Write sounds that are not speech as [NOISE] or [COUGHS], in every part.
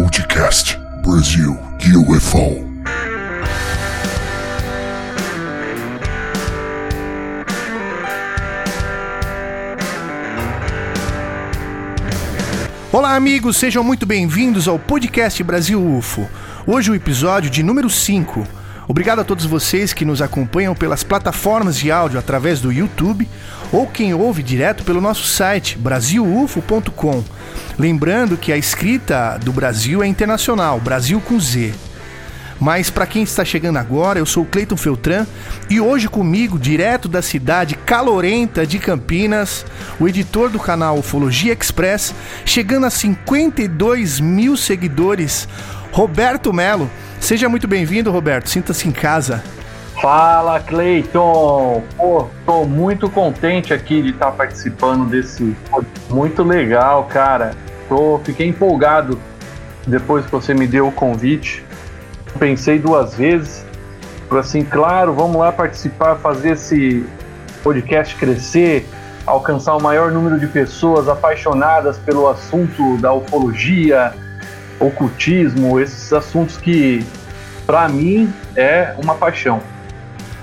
Podcast Brasil UFO. Olá, amigos, sejam muito bem-vindos ao Podcast Brasil UFO. Hoje o episódio de número 5. Obrigado a todos vocês que nos acompanham pelas plataformas de áudio através do YouTube ou quem ouve direto pelo nosso site brasilufo.com. Lembrando que a escrita do Brasil é internacional, Brasil com Z. Mas para quem está chegando agora, eu sou o Cleiton Feltran e hoje comigo, direto da cidade calorenta de Campinas, o editor do canal Ufologia Express, chegando a 52 mil seguidores, Roberto Melo. Seja muito bem-vindo, Roberto. Sinta-se em casa. Fala, Cleiton! Pô, tô muito contente aqui de estar participando desse. Muito legal, cara. Tô, fiquei empolgado depois que você me deu o convite. Pensei duas vezes. Falei assim, claro, vamos lá participar, fazer esse podcast crescer, alcançar o maior número de pessoas apaixonadas pelo assunto da ufologia, ocultismo, esses assuntos que, para mim, é uma paixão.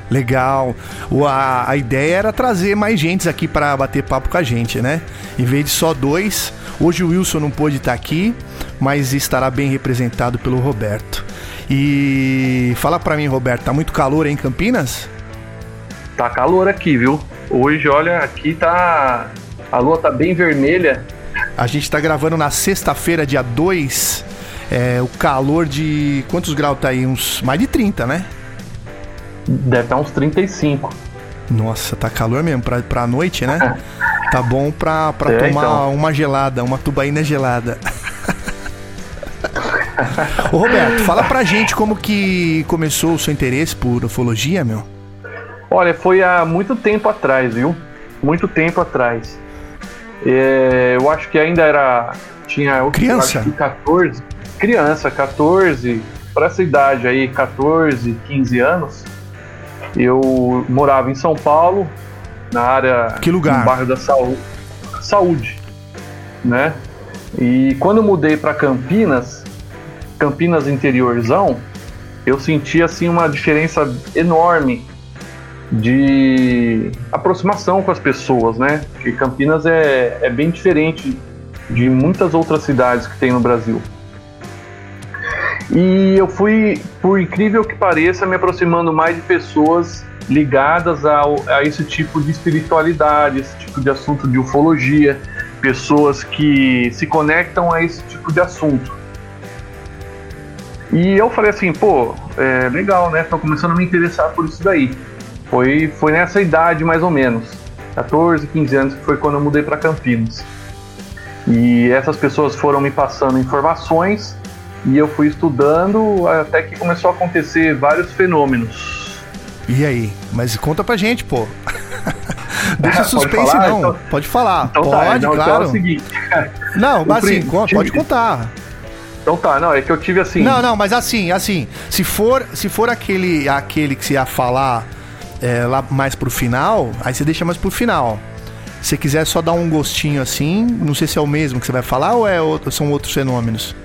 Legal. O, a, a ideia era trazer mais gente aqui para bater papo com a gente, né? Em vez de só dois. Hoje o Wilson não pôde estar aqui, mas estará bem representado pelo Roberto. E fala para mim, Roberto, tá muito calor aí em Campinas? Tá calor aqui, viu? Hoje, olha, aqui tá. A lua tá bem vermelha. A gente tá gravando na sexta-feira, dia 2. É, o calor de. Quantos graus tá aí? Uns mais de 30, né? Deve estar uns 35. Nossa, tá calor mesmo pra, pra noite, né? [LAUGHS] tá bom pra, pra É, tomar então. uma gelada, uma tubaína gelada. [LAUGHS] Ô Roberto, fala pra gente como que começou o seu interesse por ufologia, meu. Olha, foi há muito tempo atrás, viu? Muito tempo atrás. É, eu acho que ainda era. Tinha. eu Criança? acho que 14. Criança, 14. Pra essa idade aí, 14, 15 anos. Eu morava em São Paulo, na área. Que lugar? No bairro da Saúde. Saúde. Né? E quando eu mudei para Campinas, Campinas interiorzão, eu senti assim uma diferença enorme de aproximação com as pessoas, né? Porque Campinas é, é bem diferente de muitas outras cidades que tem no Brasil. E eu fui, por incrível que pareça, me aproximando mais de pessoas ligadas ao, a esse tipo de espiritualidade, esse tipo de assunto de ufologia, pessoas que se conectam a esse tipo de assunto. E eu falei assim, pô, é legal, né? Tô começando a me interessar por isso daí. Foi, foi nessa idade mais ou menos, 14, 15 anos, que foi quando eu mudei para Campinas. E essas pessoas foram me passando informações e eu fui estudando até que começou a acontecer vários fenômenos. E aí? Mas conta pra gente, pô. [LAUGHS] Deixa Pode suspense falar? não. Então- pode falar. Então tá, pode, então, então é claro. o seguinte. [LAUGHS] não, mas assim, con- pode contar. Então tá, não, é que eu tive assim. Não, não, mas assim, assim, se for, se for aquele, aquele que você ia falar é, lá mais pro final, aí você deixa mais pro final. Se você quiser só dar um gostinho assim, não sei se é o mesmo que você vai falar ou é outro- são outros fenômenos.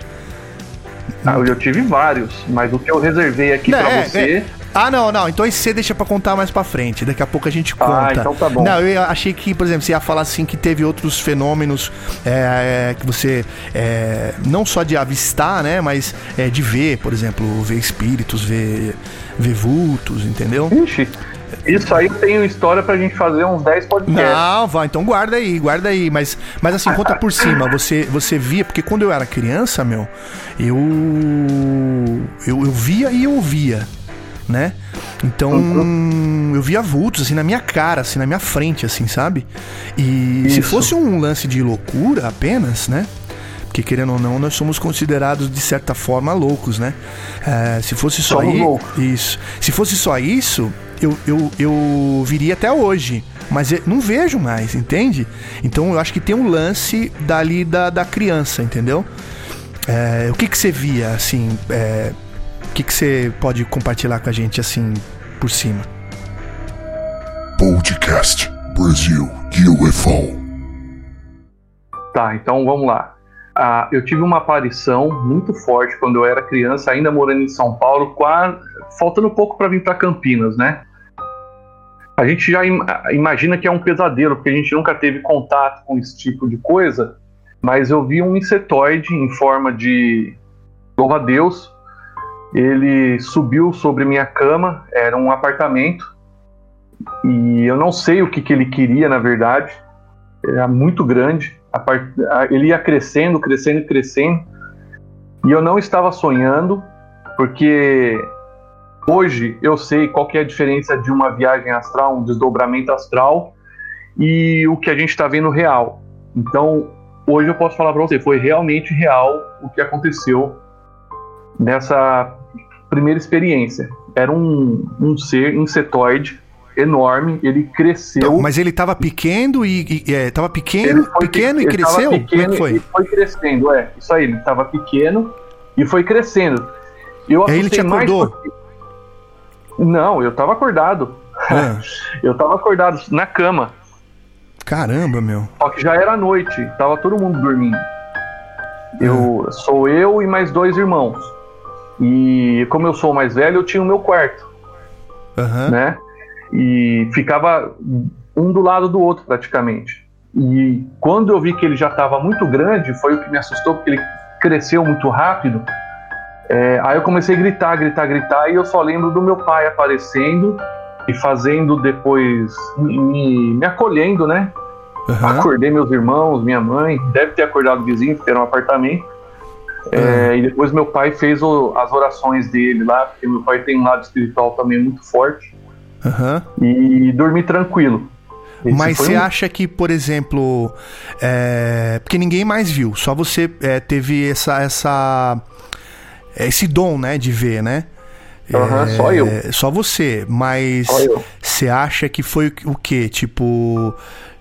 Ah, eu tive vários, mas o que eu reservei aqui Não, pra é, você. é. Ah, não, não. Então esse você deixa pra contar mais pra frente. Daqui a pouco a gente conta. então tá bom. Não, eu achei que, por exemplo, você ia falar assim que teve outros fenômenos é, é, que você. é, não só de avistar, né? Mas é, de ver, por exemplo, ver espíritos, ver, ver vultos, entendeu? Ixi, isso aí eu tenho história pra gente fazer uns 10 podcasts. Não, vai, então guarda aí, guarda aí. Mas, mas assim, conta por cima. Você, você via, porque quando eu era criança, meu, eu. Eu, eu via e eu ouvia, né? Então, eu via vultos, assim, na minha cara, assim, na minha frente, assim, sabe? E se Isso. fosse um lance de loucura apenas, né? Porque querendo ou não, nós somos considerados de certa forma loucos, né? É, se fosse só isso, isso. Se fosse só isso, eu, eu, eu viria até hoje. Mas eu não vejo mais, entende? Então eu acho que tem um lance dali da, da criança, entendeu? É, o que que você via, assim? é, o que que você pode compartilhar com a gente, assim, por cima? Podcast Brasil UFO. Tá, então vamos lá. ah, eu tive uma aparição muito forte quando eu era criança, ainda morando em São Paulo, quase, faltando pouco para vir para Campinas, né? A gente já im imagina que é um pesadelo, porque a gente nunca teve contato com esse tipo de coisa, mas eu vi um insetoide em forma de louva a Deus. Ele subiu sobre minha cama, era um apartamento, e eu não sei o que, que ele queria, na verdade. Era muito grande. Part... Ele ia crescendo, crescendo, crescendo. E eu não estava sonhando, porque hoje eu sei qual que é a diferença de uma viagem astral, um desdobramento astral e o que a gente está vendo real. Então, hoje eu posso falar para você, foi realmente real o que aconteceu nessa primeira experiência. Era um, um ser insetoide enorme, ele cresceu. Então, mas ele estava pequeno e, e é, pequeno, foi, pequeno e cresceu? Pequeno foi? E foi crescendo, é. Isso aí, ele estava pequeno e foi crescendo. Eu e aí ele te acordou? Porque... Não, eu estava acordado. É. [LAUGHS] eu estava acordado na cama. Caramba, meu. Só que já era noite, tava todo mundo dormindo. Eu é. sou eu e mais dois irmãos. E como eu sou o mais velho, eu tinha o meu quarto. Uhum. Né? e ficava um do lado do outro praticamente. E quando eu vi que ele já estava muito grande, foi o que me assustou, porque ele cresceu muito rápido. É, aí eu comecei a gritar, gritar, gritar, e eu só lembro do meu pai aparecendo e fazendo depois, me, me acolhendo, né? Uhum. Acordei meus irmãos, minha mãe, deve ter acordado o vizinho, porque era um apartamento. Uhum. É, e depois meu pai fez o, as orações dele lá, porque meu pai tem um lado espiritual também muito forte. Uhum. E dormir tranquilo. Esse Mas você um... acha que, por exemplo, é... porque ninguém mais viu, só você é, teve essa, essa, esse dom, né, de ver, né? Uhum, é, só eu. Só você, mas você acha que foi o quê? Tipo,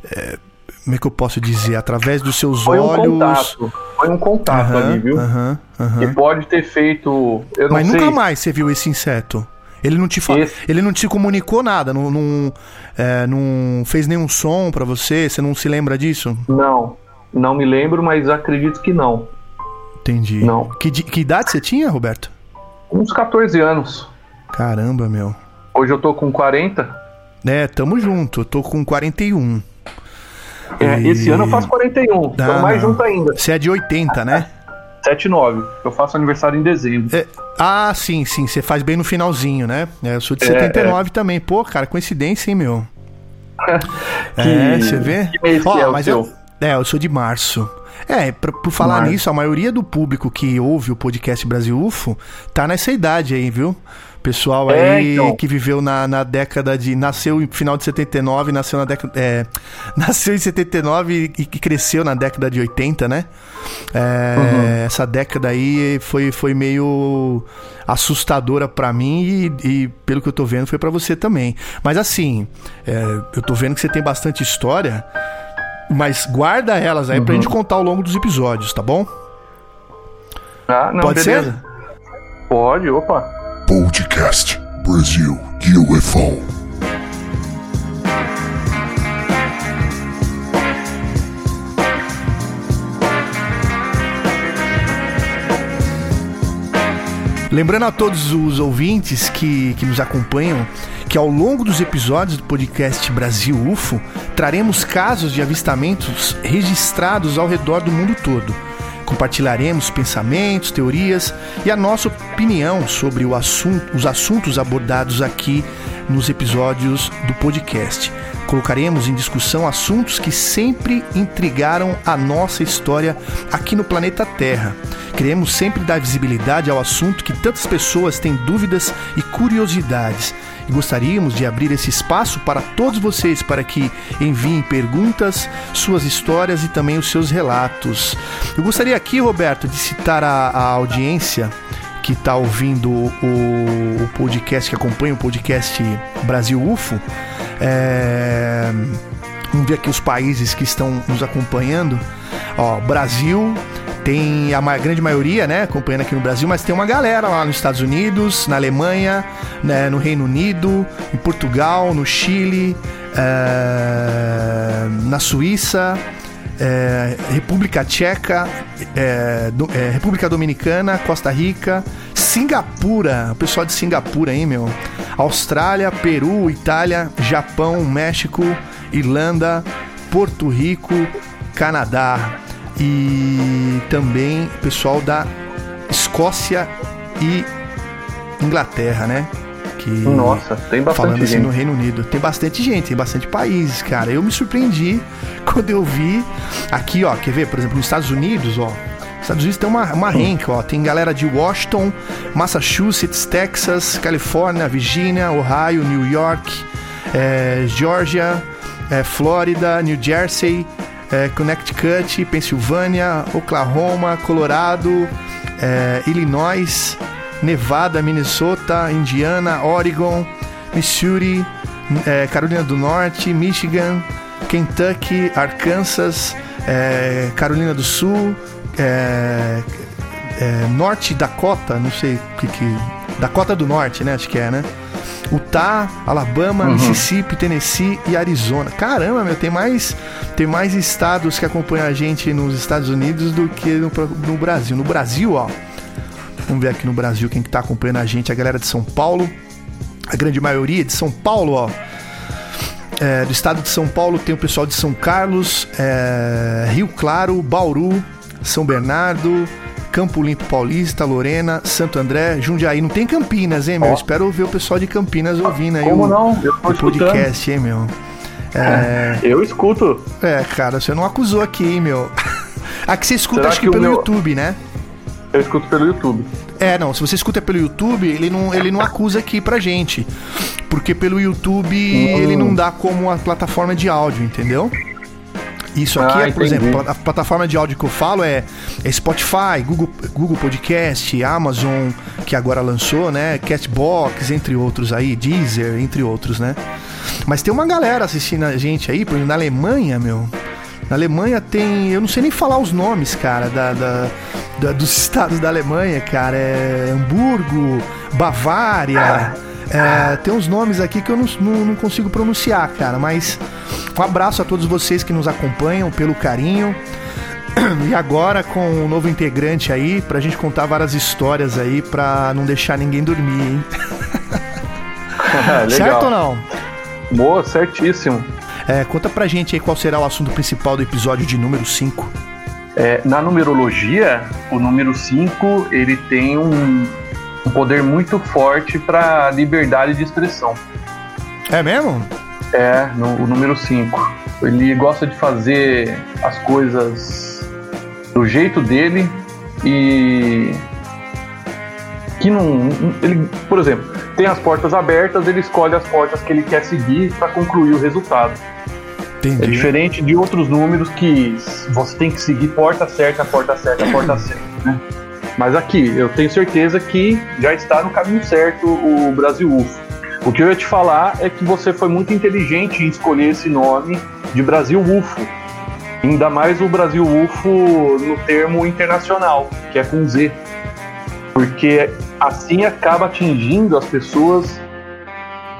é, como é que eu posso dizer? Através dos seus foi olhos. Um contato. Foi um contato uhum, ali, viu? Uhum, uhum. Que pode ter feito. mas nunca mais você viu esse inseto. Ele não te fa... ele não te comunicou nada, não, não, é, não fez nenhum som para você, você não se lembra disso? Não, não me lembro, mas acredito que não. Entendi. Não. Que, que idade você tinha, Roberto? Uns 14 anos. Caramba, meu. Hoje eu tô com 40. É, tamo junto, eu tô com 41. É, e... esse ano eu faço 41, ah, mais junto ainda. Você é de 80, né? 79. Eu faço aniversário em dezembro. É, ah, sim, sim. Você faz bem no finalzinho, né? É, eu sou de 79 é, é. também. Pô, cara, coincidência, hein, meu? [LAUGHS] que, é, você vê? Que mês Ó, que é mas eu, é, eu sou de março. É, pra, por falar Março. nisso, a maioria do público que ouve o podcast Brasil UFO tá nessa idade aí, viu? Pessoal é, aí então. que viveu na, na década de. Nasceu em final de 79, nasceu na década. É, [LAUGHS] nasceu em 79 e, e cresceu na década de 80, né? É, uhum. Essa década aí foi, foi meio assustadora para mim e, e, pelo que eu tô vendo, foi para você também. Mas assim, é, eu tô vendo que você tem bastante história, mas guarda elas aí uhum. pra gente contar ao longo dos episódios, tá bom? Ah, não, Pode beleza. ser? Pode, opa. Podcast Brasil UFO. Lembrando a todos os ouvintes que, que nos acompanham que ao longo dos episódios do podcast Brasil UFO traremos casos de avistamentos registrados ao redor do mundo todo Compartilharemos pensamentos, teorias e a nossa opinião sobre assunto, os assuntos abordados aqui nos episódios do podcast. Colocaremos em discussão assuntos que sempre intrigaram a nossa história aqui no planeta Terra. Queremos sempre dar visibilidade ao assunto que tantas pessoas têm dúvidas e curiosidades e gostaríamos de abrir esse espaço para todos vocês para que enviem perguntas, suas histórias e também os seus relatos. Eu gostaria aqui, Roberto, de citar a, a audiência que está ouvindo o, o, podcast, que acompanha o podcast Brasil UFO. É, vamos ver aqui os países que estão nos acompanhando. Ó, Brasil, tem a grande maioria, né, acompanhando aqui no Brasil, mas tem uma galera lá nos Estados Unidos, na Alemanha, né, no Reino Unido, em Portugal, no Chile, é, na Suíça, é, República Tcheca, é, do, é, República Dominicana, Costa Rica, Singapura, o pessoal de Singapura aí, meu. Austrália, Peru, Itália, Japão, México, Irlanda, Porto Rico, Canadá e também pessoal da Escócia e Inglaterra, né? Que Nossa, tem bastante falando assim gente. no Reino Unido. Tem bastante gente, tem bastante países, cara. Eu me surpreendi [LAUGHS] quando eu vi aqui, ó, quer ver, por exemplo, nos Estados Unidos, ó. Estados Unidos tem uma, uma renca, ó. Tem galera de Washington, Massachusetts, Texas, Califórnia, Virgínia, Ohio, New York, é, Georgia, é, Flórida, New Jersey, é, Connecticut, Pensilvânia, Oklahoma, Colorado, é, Illinois, Nevada, Minnesota, Indiana, Oregon, Missouri, é, Carolina do Norte, Michigan, Kentucky, Arkansas, é, Carolina do Sul, é, é, Norte Dakota, não sei o que que. Dakota do Norte, né? Acho que é, né? Utah, Alabama, uhum. Mississippi, Tennessee e Arizona. Caramba, meu, tem mais, tem mais estados que acompanham a gente nos Estados Unidos do que no, no Brasil. No Brasil, ó. Vamos ver aqui no Brasil quem que tá acompanhando a gente. A galera de São Paulo. A grande maioria de São Paulo, ó. É, do estado de São Paulo tem o pessoal de São Carlos, é, Rio Claro, Bauru, São Bernardo, Campo Limpo Paulista, Lorena, Santo André, Jundiaí. Não tem Campinas, hein, meu? Espero ver o pessoal de Campinas ouvindo aí Como o, não? Eu o podcast, hein, meu? É... Eu escuto. É, cara, você não acusou aqui, hein, meu? [LAUGHS] Aqui você escuta, Será acho que, que pelo meu... YouTube, né? Eu escuto pelo YouTube. É, não, se você escuta pelo YouTube, ele não, ele não acusa aqui pra gente. Porque pelo YouTube hum. ele não dá como a plataforma de áudio, entendeu? Isso aqui ah, é, por entendi. exemplo, a plataforma de áudio que eu falo é, é, Spotify, Google, Google Podcast, Amazon, que agora lançou, né? Castbox, entre outros aí, Deezer, entre outros, né? Mas tem uma galera assistindo a gente aí, por exemplo, na Alemanha, meu. Na Alemanha tem. Eu não sei nem falar os nomes, cara, da, da, da dos [LAUGHS] estados da Alemanha, cara. É Hamburgo, Bavária. É, tem uns nomes aqui que eu não, não, não consigo pronunciar, cara, mas um abraço a todos vocês que nos acompanham, pelo carinho. [CLEARS THROAT] E agora com um novo integrante aí, pra gente contar várias histórias aí, pra não deixar ninguém dormir, hein? [LAUGHS] certo ou não? Boa, certíssimo. É, conta pra gente aí qual será o assunto principal do episódio de número 5. É, na numerologia, o número 5 ele tem um, um poder muito forte para liberdade de expressão. É mesmo? É, no, o número 5. Ele gosta de fazer as coisas do jeito dele e que não. Ele, por exemplo, tem as portas abertas, ele escolhe as portas que ele quer seguir para concluir o resultado. Entendi. É diferente de outros números que você tem que seguir porta certa, porta certa, porta [COUGHS] certa, né? Mas aqui, eu tenho certeza que já está no caminho certo o Brasil UFO. O que eu ia te falar é que você foi muito inteligente em escolher esse nome de Brasil UFO. Ainda mais o Brasil UFO no termo internacional, que é com Z. Porque assim acaba atingindo as pessoas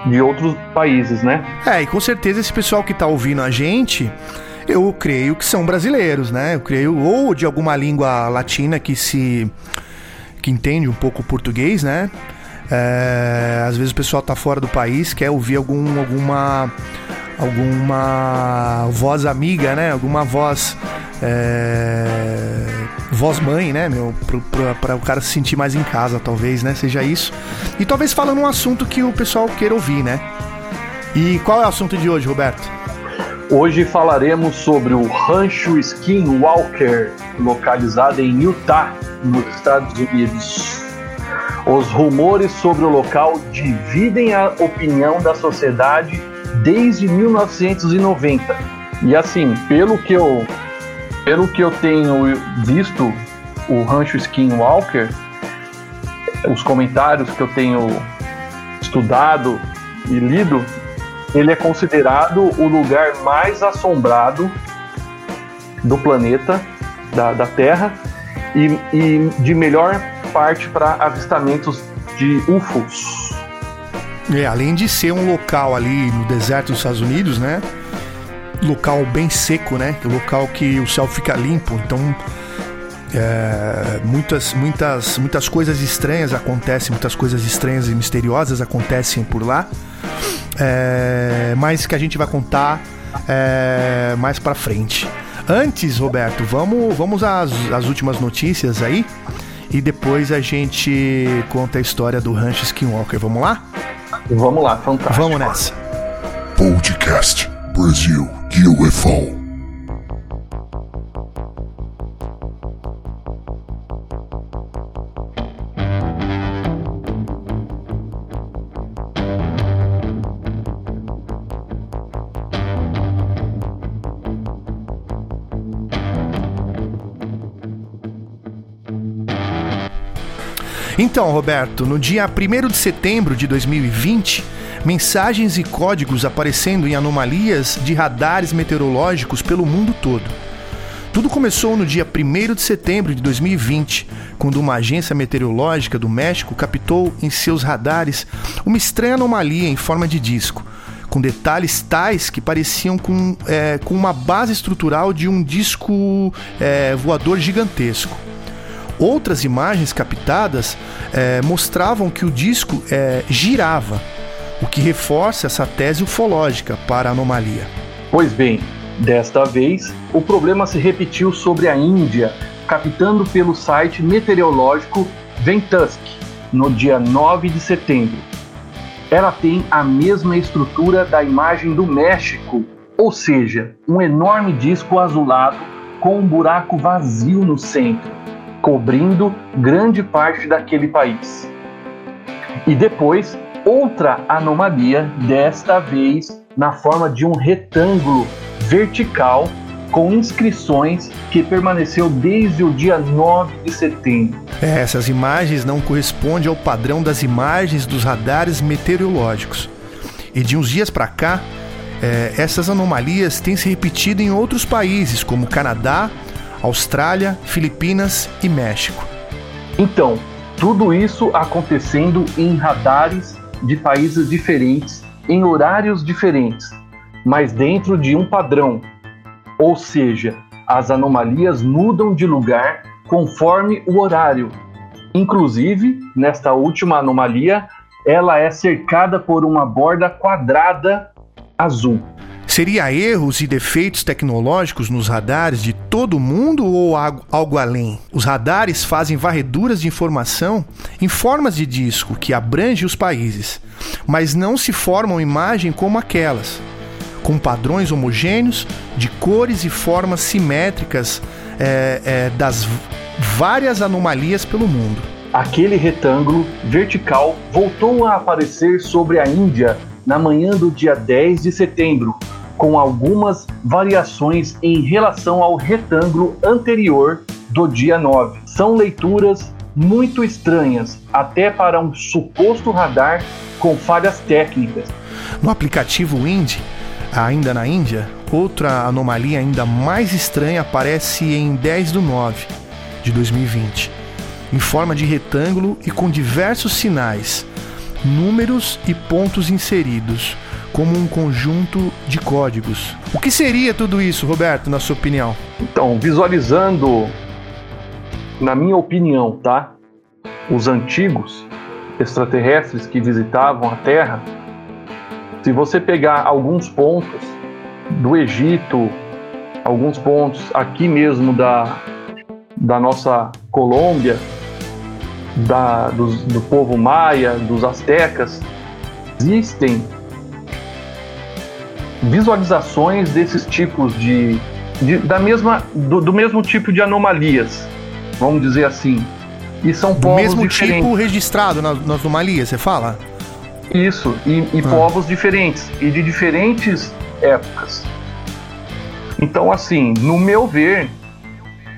de outros países, né? É, e com certeza esse pessoal que está ouvindo a gente, eu creio que são brasileiros, né? Eu creio, ou de alguma língua latina que se. que entende um pouco português, né? É, às vezes o pessoal tá fora do país, quer ouvir algum, alguma alguma voz amiga, né? Alguma voz é, voz mãe, né, meu, para o cara se sentir mais em casa, talvez, né? Seja isso. E talvez falando um assunto que o pessoal queira ouvir, né? E qual é o assunto de hoje, Roberto? Hoje falaremos sobre o Rancho Skinwalker, localizado em Utah, nos Estados Unidos. Os rumores sobre o local dividem a opinião da sociedade desde 1990. E assim, pelo que eu pelo que eu tenho visto o Rancho Skinwalker, os comentários que eu tenho estudado e lido, ele é considerado o lugar mais assombrado do planeta, da, da Terra, e, e de melhor parte para avistamentos de UFOs. É, além de ser um local ali no deserto dos Estados Unidos, né? local bem seco, né? Local que o céu fica limpo, então é, muitas, muitas, muitas coisas estranhas acontecem, muitas coisas estranhas e misteriosas acontecem por lá, é, mas que a gente vai contar é, mais para frente. Antes, Roberto, vamos, vamos às, às últimas notícias aí e depois a gente conta a história do Rancho Skinwalker. Vamos lá? Vamos lá, fantástico. Vamos nessa. Podcast Brasil UFO. Então, Roberto, no dia 1 de setembro de 2020, mensagens e códigos aparecendo em anomalias de radares meteorológicos pelo mundo todo. Tudo começou no dia 1 de setembro de 2020, quando uma agência meteorológica do México captou em seus radares uma estranha anomalia em forma de disco, com detalhes tais que pareciam com, é, com uma base estrutural de um disco é, voador gigantesco. Outras imagens captadas é, mostravam que o disco é, girava, o que reforça essa tese ufológica para a anomalia. Pois bem, desta vez o problema se repetiu sobre a Índia, captando pelo site meteorológico Ventusk, no dia 9 de setembro. Ela tem a mesma estrutura da imagem do México, ou seja, um enorme disco azulado com um buraco vazio no centro cobrindo grande parte daquele país. E depois, outra anomalia, desta vez na forma de um retângulo vertical com inscrições que permaneceu desde o dia 9 de setembro. É, essas imagens não correspondem ao padrão das imagens dos radares meteorológicos. E de uns dias para cá, é, essas anomalias têm se repetido em outros países, como Canadá, Austrália, Filipinas e México. Então, tudo isso acontecendo em radares de países diferentes, em horários diferentes, mas dentro de um padrão. Ou seja, as anomalias mudam de lugar conforme o horário. Inclusive, nesta última anomalia, ela é cercada por uma borda quadrada azul. Seria erros e defeitos tecnológicos nos radares de todo o mundo ou algo além? Os radares fazem varreduras de informação em formas de disco que abrangem os países, mas não se formam imagem como aquelas, com padrões homogêneos de cores e formas simétricas é, é, das várias anomalias pelo mundo. Aquele retângulo vertical voltou a aparecer sobre a Índia na manhã do dia 10 de setembro, com algumas variações em relação ao retângulo anterior do dia 9. São leituras muito estranhas, até para um suposto radar com falhas técnicas. No aplicativo Wind, ainda na Índia, outra anomalia ainda mais estranha aparece em 10 do 9 de 2020, em forma de retângulo e com diversos sinais, números e pontos inseridos como um conjunto de códigos. O que seria tudo isso, Roberto, na sua opinião? Então, visualizando, na minha opinião, tá? Os antigos extraterrestres que visitavam a Terra, se você pegar alguns pontos do Egito, alguns pontos aqui mesmo da, da nossa Colômbia, da, do, do povo maia, dos astecas, existem visualizações desses tipos de, de da mesma do, do, mesmo tipo de anomalias, vamos dizer assim. E são do povos mesmo diferentes. tipo registrado nas, nas anomalias, você fala? Isso, e, e ah. povos diferentes e de diferentes épocas. Então, assim, no meu ver,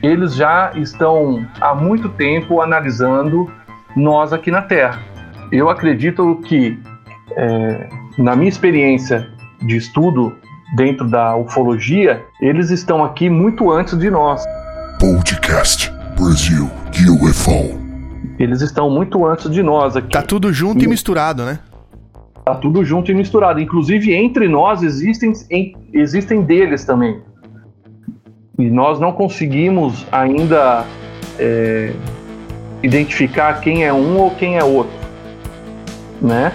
eles já estão há muito tempo analisando nós aqui na Terra. Eu acredito que, é, na minha experiência de estudo dentro da ufologia, eles estão aqui muito antes de nós. Podcast Brasil UFO. Eles estão muito antes de nós aqui. Tá tudo junto e, e misturado, né? Tá tudo junto e misturado. Inclusive, entre nós existem, em, existem deles também. E nós não conseguimos ainda é, identificar quem é um ou quem é outro. Né?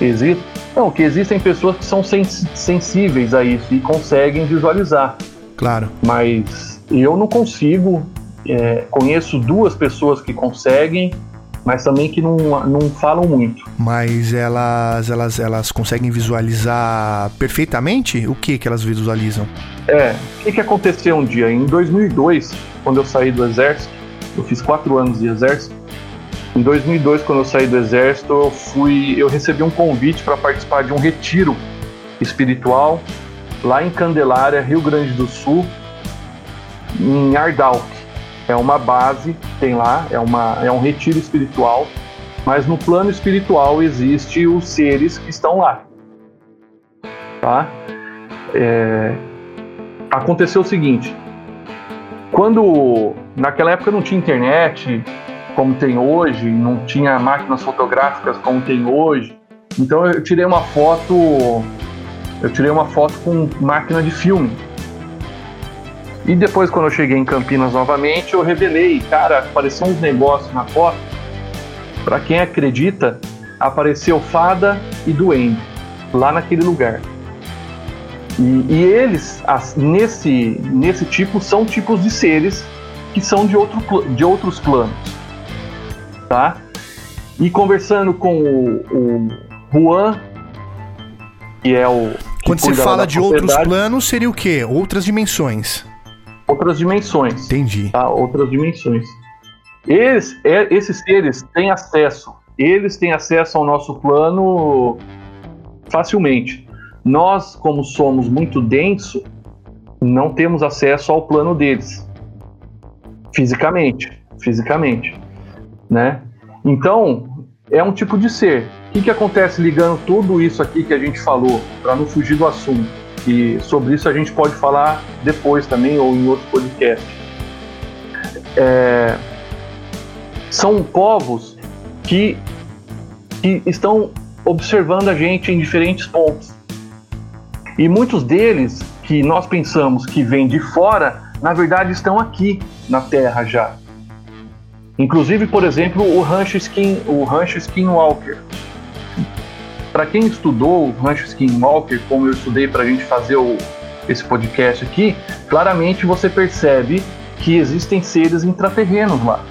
Existe, não, que existem pessoas que são sens sensíveis a isso e conseguem visualizar. Claro. Mas eu não consigo. É, conheço duas pessoas que conseguem mas também que não, não falam muito. Mas elas, elas, elas conseguem visualizar perfeitamente o que que elas visualizam? É, o que, que aconteceu um dia? Em 2002, quando eu saí do exército, eu fiz quatro anos de exército. Em 2002, quando eu saí do exército, eu fui, eu recebi um convite para participar de um retiro espiritual lá em Candelária, Rio Grande do Sul, em Ardalk é uma base, tem lá, é, uma, é um retiro espiritual, mas no plano espiritual existe os seres que estão lá. Tá? É, aconteceu o seguinte: quando naquela época não tinha internet como tem hoje, não tinha máquinas fotográficas como tem hoje, então eu tirei uma foto, eu tirei uma foto com máquina de filme e depois, quando eu cheguei em Campinas novamente, eu revelei, cara, apareceu uns negócios na foto. Para quem acredita, apareceu fada e duende lá naquele lugar. E, e eles, as, nesse, nesse tipo, são tipos de seres que são de, outro, de outros planos. Tá? E conversando com o, o Juan, que é o. Que Quando você fala de outros planos, seria o quê? Outras dimensões outras dimensões. Entendi. Tá? Outras dimensões. Eles, é, esses seres têm acesso. Eles têm acesso ao nosso plano facilmente. Nós, como somos muito denso, não temos acesso ao plano deles. Fisicamente. Fisicamente. Né? Então, é um tipo de ser. O que, que acontece ligando tudo isso aqui que a gente falou, para não fugir do assunto? E sobre isso a gente pode falar depois também ou em outro podcast. É, são povos que, que estão observando a gente em diferentes pontos. E muitos deles que nós pensamos que vêm de fora, na verdade estão aqui na Terra já. Inclusive, por exemplo, o Rancho Skin, o Rancho Skinwalker, para quem estudou o Rancho Skinwalker, como eu estudei para a gente fazer o, esse podcast aqui, claramente você percebe que existem seres intraterrenos lá.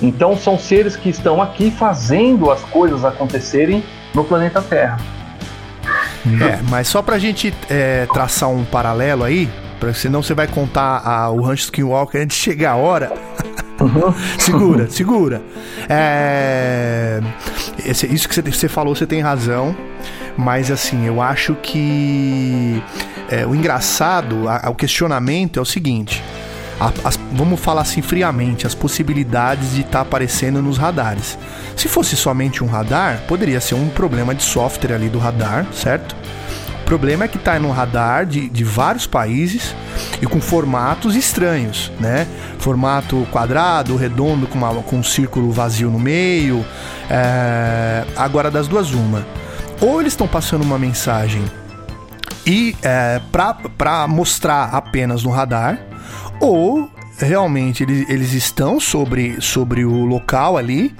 Então são seres que estão aqui fazendo as coisas acontecerem no planeta Terra. É, mas só pra gente é, traçar um paralelo aí, senão você vai contar a, o Rancho Skinwalker antes de chegar a hora. [LAUGHS] Uhum. segura, segura. É, esse, isso que você falou, você tem razão. Mas assim, eu acho que é, o engraçado, a, o questionamento é o seguinte. A, as, vamos falar assim friamente, as possibilidades de estar tá aparecendo nos radares. Se fosse somente um radar, poderia ser um problema de software ali do radar, certo? O problema é que está no radar de, de vários países e com formatos estranhos, né? Formato quadrado, redondo, com, uma, com um círculo vazio no meio. É... Agora, das duas, uma. Ou eles estão passando uma mensagem e é, para mostrar apenas no radar, ou realmente eles, eles estão sobre, sobre o local ali,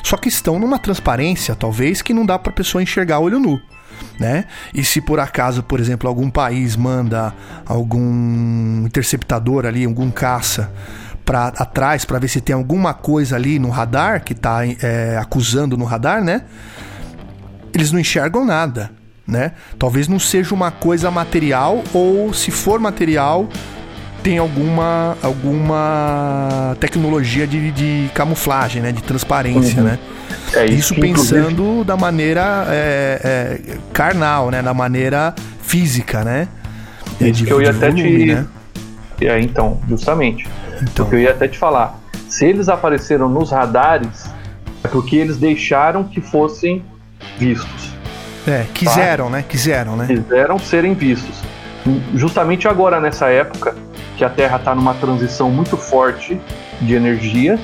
só que estão numa transparência, talvez, que não dá para a pessoa enxergar olho nu né? E se por acaso, por exemplo, algum país manda algum interceptador ali, algum caça para atrás para ver se tem alguma coisa ali no radar que está é, acusando no radar, né? Eles não enxergam nada, né? Talvez não seja uma coisa material ou se for material tem alguma alguma tecnologia de, de camuflagem, né? De transparência, uhum. né? É isso, isso pensando inclusive... da maneira é, é, carnal, né? Da maneira física, né? É, isso de, que eu ia até volume, te... Né? É, então, justamente. Então. Porque eu ia até te falar. Se eles apareceram nos radares, é porque eles deixaram que fossem vistos. É, quiseram, tá? né? Quiseram, né? Quiseram serem vistos. Justamente agora, nessa época, que a Terra está numa transição muito forte de energia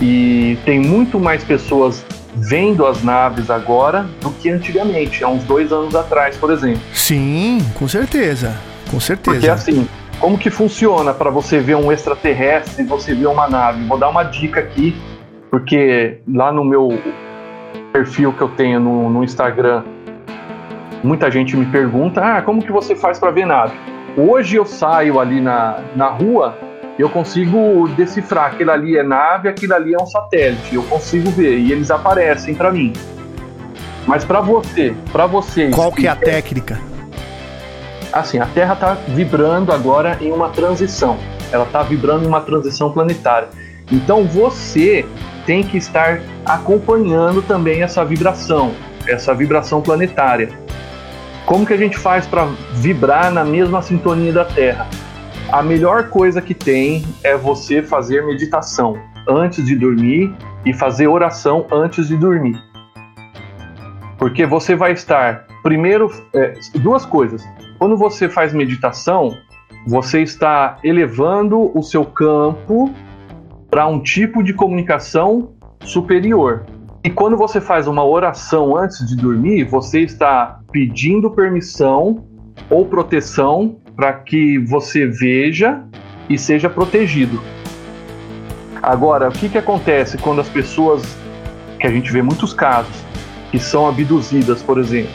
e tem muito mais pessoas vendo as naves agora do que antigamente, há uns dois anos atrás, por exemplo. Sim, com certeza. Com certeza. Porque assim, como que funciona para você ver um extraterrestre e você ver uma nave? Vou dar uma dica aqui, porque lá no meu perfil que eu tenho no, no Instagram, muita gente me pergunta: ah, como que você faz para ver nave? Hoje eu saio ali na, na rua, eu consigo decifrar aquilo ali é nave, aquilo ali é um satélite. Eu consigo ver e eles aparecem para mim. Mas para você, para vocês. Qual que é a técnica? Assim, a Terra está vibrando agora em uma transição. Ela está vibrando em uma transição planetária. Então você tem que estar acompanhando também essa vibração, essa vibração planetária. Como que a gente faz para vibrar na mesma sintonia da Terra? A melhor coisa que tem é você fazer meditação antes de dormir e fazer oração antes de dormir. Porque você vai estar, primeiro, é, duas coisas. Quando você faz meditação, você está elevando o seu campo para um tipo de comunicação superior. E quando você faz uma oração antes de dormir, você está pedindo permissão ou proteção para que você veja e seja protegido. Agora, o que, que acontece quando as pessoas, que a gente vê muitos casos, que são abduzidas, por exemplo,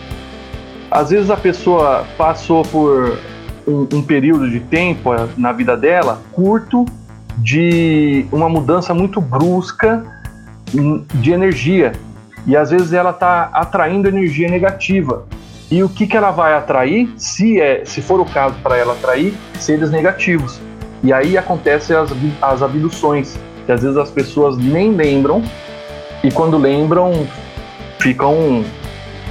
às vezes a pessoa passou por um, um período de tempo eh, na vida dela curto de uma mudança muito brusca hum, de energia. E às vezes ela está atraindo energia negativa e o que, que ela vai atrair se é se for o caso para ela atrair seres negativos e aí acontecem as, as abduções que às vezes as pessoas nem lembram e quando lembram ficam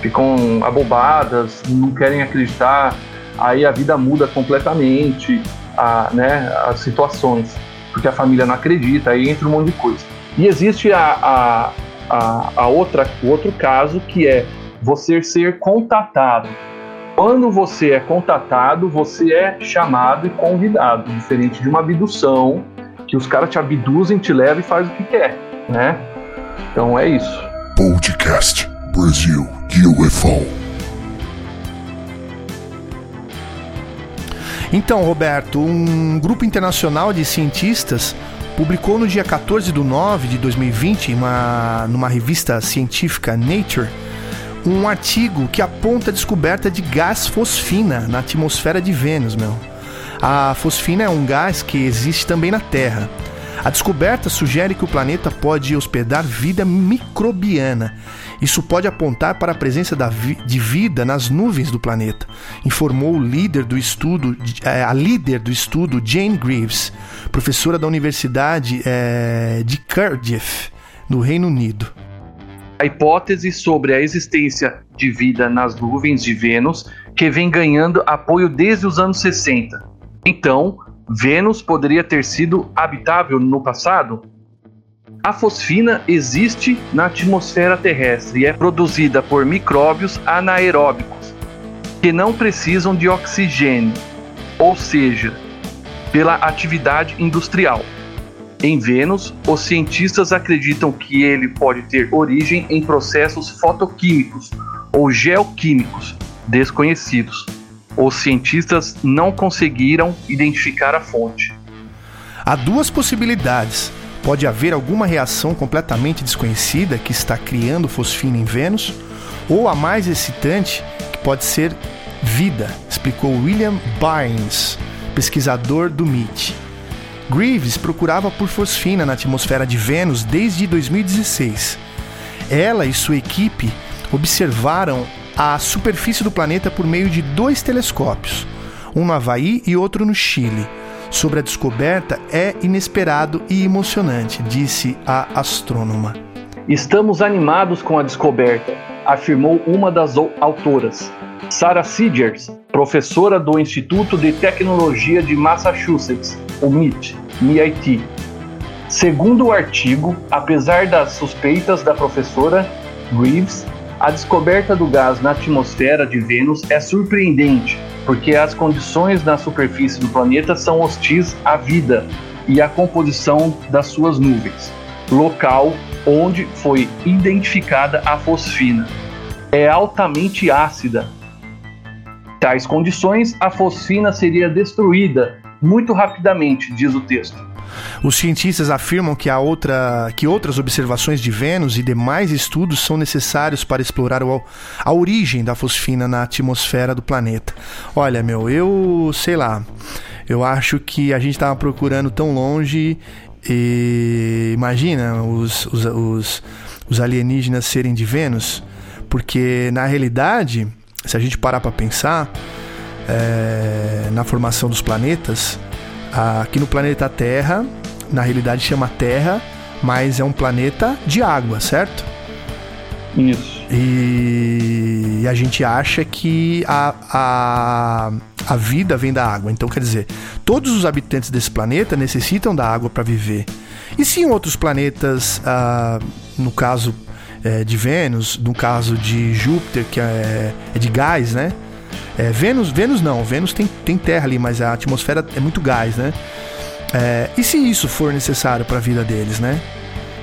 ficam abobadas, não querem acreditar, aí a vida muda completamente, a, né, as situações, porque a família não acredita, aí entra um monte de coisa. E existe a, a, a, a outra, o outro caso que é você ser contatado. Quando você é contatado, você é chamado e convidado, diferente de uma abdução, que os caras te abduzem, te levam e faz o que quer, né? Então é isso. Podcast Brasil UFO. Então, Roberto, um grupo internacional de cientistas publicou no dia 14 de 9 de 2020, uma, numa revista científica Nature, um artigo que aponta a descoberta de gás fosfina na atmosfera de Vênus, meu. A fosfina é um gás que existe também na Terra. A descoberta sugere que o planeta pode hospedar vida microbiana isso pode apontar para a presença de vida nas nuvens do planeta, informou o líder do estudo, é, a líder do estudo, Jane Greaves, professora da Universidade é, de Cardiff, no Reino Unido. A hipótese sobre a existência de vida nas nuvens de Vênus que vem ganhando apoio desde os anos 60. Então, Vênus poderia ter sido habitável no passado? A fosfina existe na atmosfera terrestre e é produzida por micróbios anaeróbicos que não precisam de oxigênio, ou seja, pela atividade industrial. Em Vênus, os cientistas acreditam que ele pode ter origem em processos fotoquímicos ou geoquímicos desconhecidos. Os cientistas não conseguiram identificar a fonte. Há duas possibilidades Pode haver alguma reação completamente desconhecida que está criando fosfina em Vênus, ou a mais excitante, que pode ser vida, explicou William Barnes, pesquisador do MIT. Greaves procurava por fosfina na atmosfera de Vênus desde 2016. Ela e sua equipe observaram a superfície do planeta por meio de dois telescópios, um no Havaí e outro no Chile sobre a descoberta é inesperado e emocionante, disse a astrônoma. Estamos animados com a descoberta, afirmou uma das autoras, Sarah Sigers, professora do Instituto de Tecnologia de Massachusetts, o MIT, MIT. Segundo o artigo, apesar das suspeitas da professora Greaves, a descoberta do gás na atmosfera de Vênus é surpreendente porque as condições na superfície do planeta são hostis à vida e à composição das suas nuvens. local onde foi identificada a fosfina. É altamente ácida. Tais condições, a fosfina seria destruída muito rapidamente, diz o texto. Os cientistas afirmam que, há outra, que outras observações de Vênus e demais estudos são necessários para explorar o, a origem da fosfina na atmosfera do planeta. Olha, meu, eu sei lá. Eu acho que a gente estava procurando tão longe e imagina os, os, os, os alienígenas serem de Vênus, porque na realidade, se a gente parar para pensar é, na formação dos planetas, aqui no planeta Terra, na realidade chama Terra, mas é um planeta de água, certo? Isso. E, a gente acha que a, a, a vida vem da água. Então, quer dizer, todos os habitantes desse planeta necessitam da água para viver. E se em outros planetas, ah, no caso é, de Vênus, no caso de Júpiter, que é, é de gás, né? É, Vênus, Vênus não, Vênus tem, tem terra ali, mas a atmosfera é muito gás, né? É, e se isso for necessário para a vida deles, né?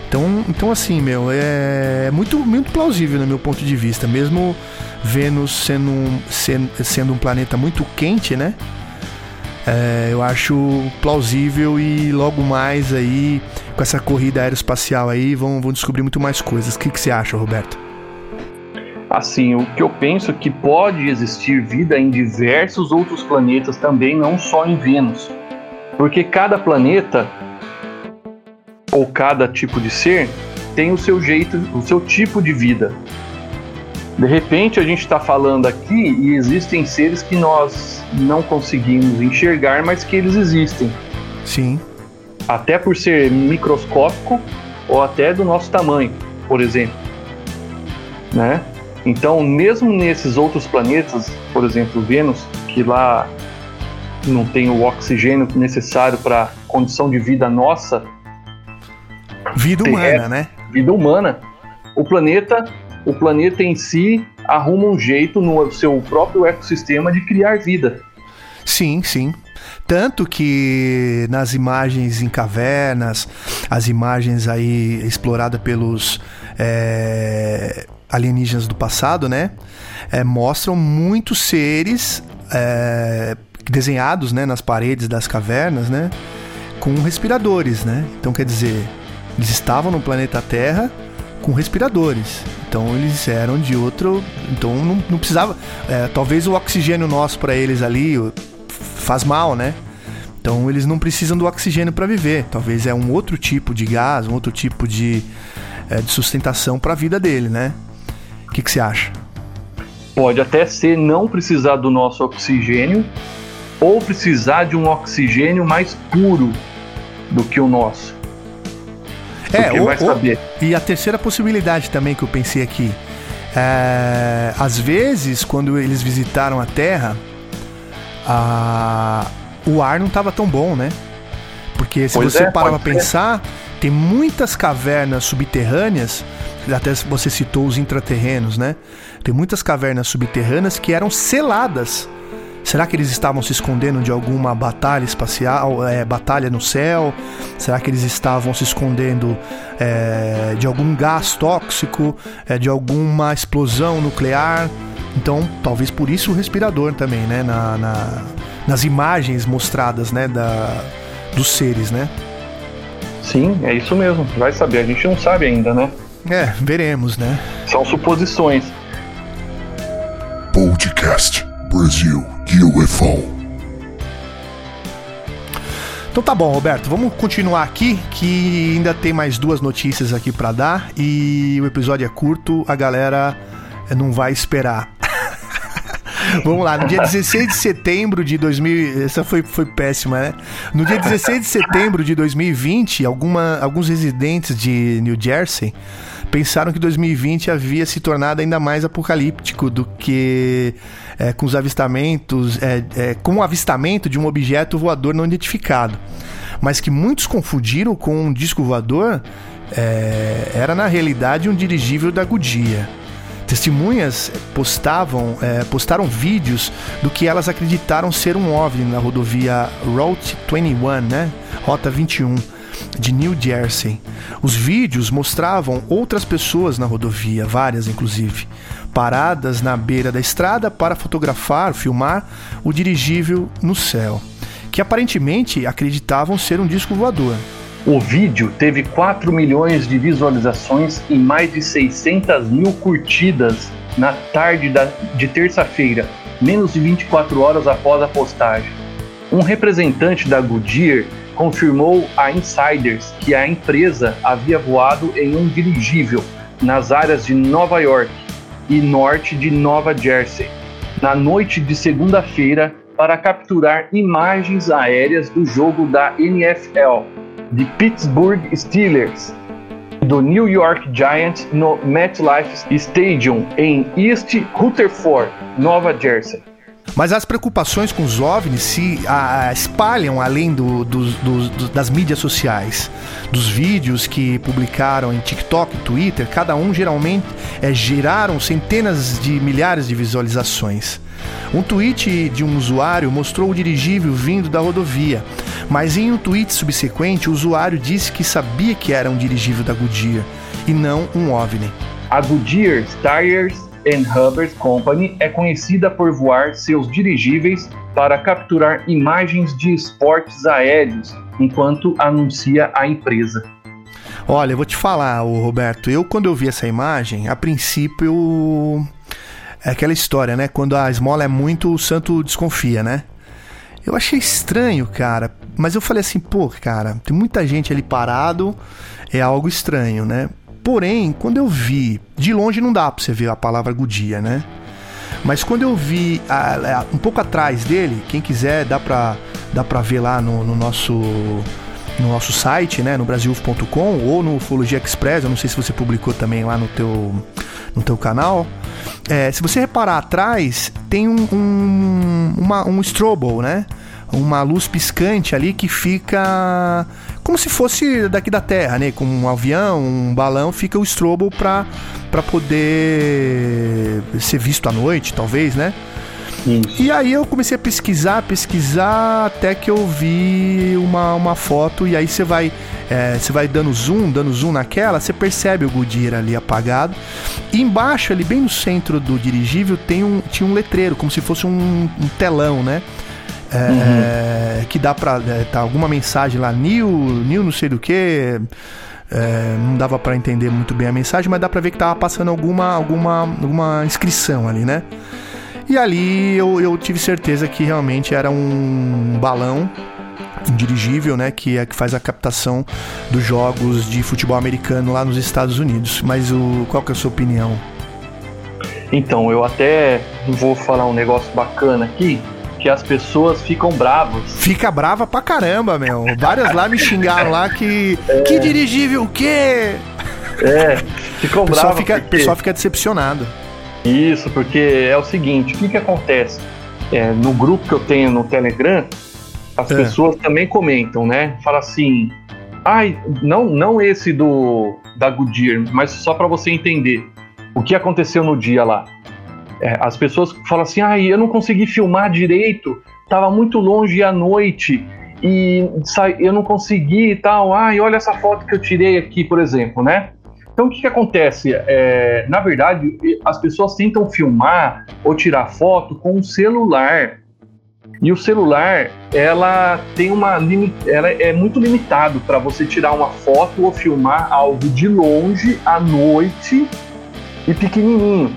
Então, então assim, meu, é muito, muito plausível no meu ponto de vista, mesmo Vênus sendo sendo, sendo um planeta muito quente, né? É, eu acho plausível e logo mais aí, com essa corrida aeroespacial aí, vão, vão descobrir muito mais coisas. O que, que você acha, Roberto? Assim, o que eu penso é que pode existir vida em diversos outros planetas também, não só em Vênus. Porque cada planeta ou cada tipo de ser tem o seu jeito, o seu tipo de vida. De repente a gente está falando aqui e existem seres que nós não conseguimos enxergar, mas que eles existem. Sim. Até por ser microscópico ou até do nosso tamanho, por exemplo. Né? Então, mesmo nesses outros planetas, por exemplo, Vênus, que lá não tem o oxigênio necessário para a condição de vida nossa. Vida humana, né? Vida humana. O planeta, o planeta em si arruma um jeito no seu próprio ecossistema de criar vida. Sim, sim. Tanto que nas imagens em cavernas, as imagens aí exploradas pelos é, alienígenas do passado, né? É, mostram muitos seres é, desenhados né, nas paredes das cavernas, né? Com respiradores, né? Então quer dizer, eles estavam no planeta Terra com respiradores. Então eles eram de outro. Então não, não precisava. É, talvez o oxigênio nosso para eles ali faz mal, né? Então eles não precisam do oxigênio para viver. Talvez é um outro tipo de gás, um outro tipo de, é, de sustentação para a vida dele, né? O que, que você acha? Pode até ser não precisar do nosso oxigênio ou precisar de um oxigênio mais puro do que o nosso. É, ou, vai saber. Ou, e a terceira possibilidade também que eu pensei aqui. É, às vezes, quando eles visitaram a Terra, a, o ar não estava tão bom, né? Porque se pois você é, parar pra pensar, tem muitas cavernas subterrâneas, até você citou os intraterrenos, né? Tem muitas cavernas subterrâneas que eram seladas. Será que eles estavam se escondendo de alguma batalha espacial, é, batalha no céu? Será que eles estavam se escondendo é, de algum gás tóxico, é, de alguma explosão nuclear? Então, talvez por isso o respirador também, né? Na, na, nas imagens mostradas, né? Da, dos seres, né? Sim, é isso mesmo. Vai saber, a gente não sabe ainda, né? É, veremos, né? São suposições. Podcast Brasil UFO. Então tá bom, Roberto, vamos continuar aqui que ainda tem mais duas notícias aqui para dar e o episódio é curto, a galera não vai esperar. [LAUGHS] Vamos lá, no dia 16 de setembro de 2000, essa foi, foi péssima, né? No dia 16 de setembro de 2020, alguma, alguns residentes de New Jersey pensaram que 2020 havia se tornado ainda mais apocalíptico do que é, com os avistamentos, é, é, com o avistamento de um objeto voador não identificado. Mas que muitos confundiram com um disco voador, é, era na realidade um dirigível da Goodyear. Testemunhas postavam, é, postaram vídeos do que elas acreditaram ser um OVNI na rodovia Route 21, né? Rota 21 de New Jersey. Os vídeos mostravam outras pessoas na rodovia, várias inclusive, paradas na beira da estrada para fotografar, filmar o dirigível no céu, que aparentemente acreditavam ser um disco voador. O vídeo teve 4 milhões de visualizações e mais de 600 mil curtidas na tarde de terça-feira, menos de 24 horas após a postagem. Um representante da Goodyear confirmou a Insiders que a empresa havia voado em um dirigível nas áreas de Nova York e norte de Nova Jersey na noite de segunda-feira para capturar imagens aéreas do jogo da NFL de Pittsburgh Steelers do New York Giants no MetLife Stadium em East Rutherford, Nova Jersey. Mas as preocupações com os OVNIs se a, espalham além do, do, do, das mídias sociais. Dos vídeos que publicaram em TikTok Twitter, cada um geralmente é, geraram centenas de milhares de visualizações. Um tweet de um usuário mostrou o dirigível vindo da rodovia, mas em um tweet subsequente o usuário disse que sabia que era um dirigível da Goodyear e não um OVNI. A Goodyear Tires and Hubbard Company é conhecida por voar seus dirigíveis para capturar imagens de esportes aéreos, enquanto anuncia a empresa. Olha, eu vou te falar, Roberto, eu quando eu vi essa imagem, a princípio é aquela história, né? Quando a esmola é muito, o santo desconfia, né? Eu achei estranho, cara, mas eu falei assim, pô, cara, tem muita gente ali parado, é algo estranho, né? Porém, quando eu vi, de longe não dá pra você ver a palavra Goodyear, né? Mas quando eu vi a, a, um pouco atrás dele, quem quiser dá pra, dá pra ver lá no, no nosso no nosso site, né, no brasiluf.com ou no Ufologia Express, eu não sei se você publicou também lá no teu, no teu canal. É, se você reparar atrás, tem um, um, uma, um strobo, né? Uma luz piscante ali que fica como se fosse daqui da Terra, né? Com um avião, um balão, fica o strobo para para poder ser visto à noite, talvez, né? Isso. E aí eu comecei a pesquisar, pesquisar, até que eu vi uma, uma foto, e aí você vai, é, você vai dando zoom, dando zoom naquela, você percebe o Goodyear ali apagado. E embaixo, ali bem no centro do dirigível, tem um, tinha um letreiro, como se fosse um, um telão, né? É, uhum. Que dá pra. É, tá alguma mensagem lá, New, New não sei do que. É, não dava para entender muito bem a mensagem, mas dá pra ver que tava passando alguma, alguma, alguma inscrição ali, né? E ali eu, eu tive certeza que realmente era um balão um dirigível, né, que é que faz a captação dos jogos de futebol americano lá nos Estados Unidos. Mas o qual que é a sua opinião? Então, eu até vou falar um negócio bacana aqui, que as pessoas ficam bravas. Fica brava pra caramba, meu. Várias lá me xingaram lá que. É. Que dirigível o quê? É, ficam bravas. Fica, porque... O pessoal fica decepcionado. Isso, porque é o seguinte: o que, que acontece? É, no grupo que eu tenho no Telegram, as é. pessoas também comentam, né? Fala assim. Ai, não, não esse do da Goodyear, mas só para você entender o que aconteceu no dia lá. É, as pessoas falam assim: ah, eu não consegui filmar direito, estava muito longe à noite e eu não consegui e tal. Ai, olha essa foto que eu tirei aqui, por exemplo, né? Então, o que, que acontece? É, na verdade, as pessoas tentam filmar ou tirar foto com um celular. E o celular, ela tem uma ela é muito limitado para você tirar uma foto ou filmar algo de longe à noite e pequenininho.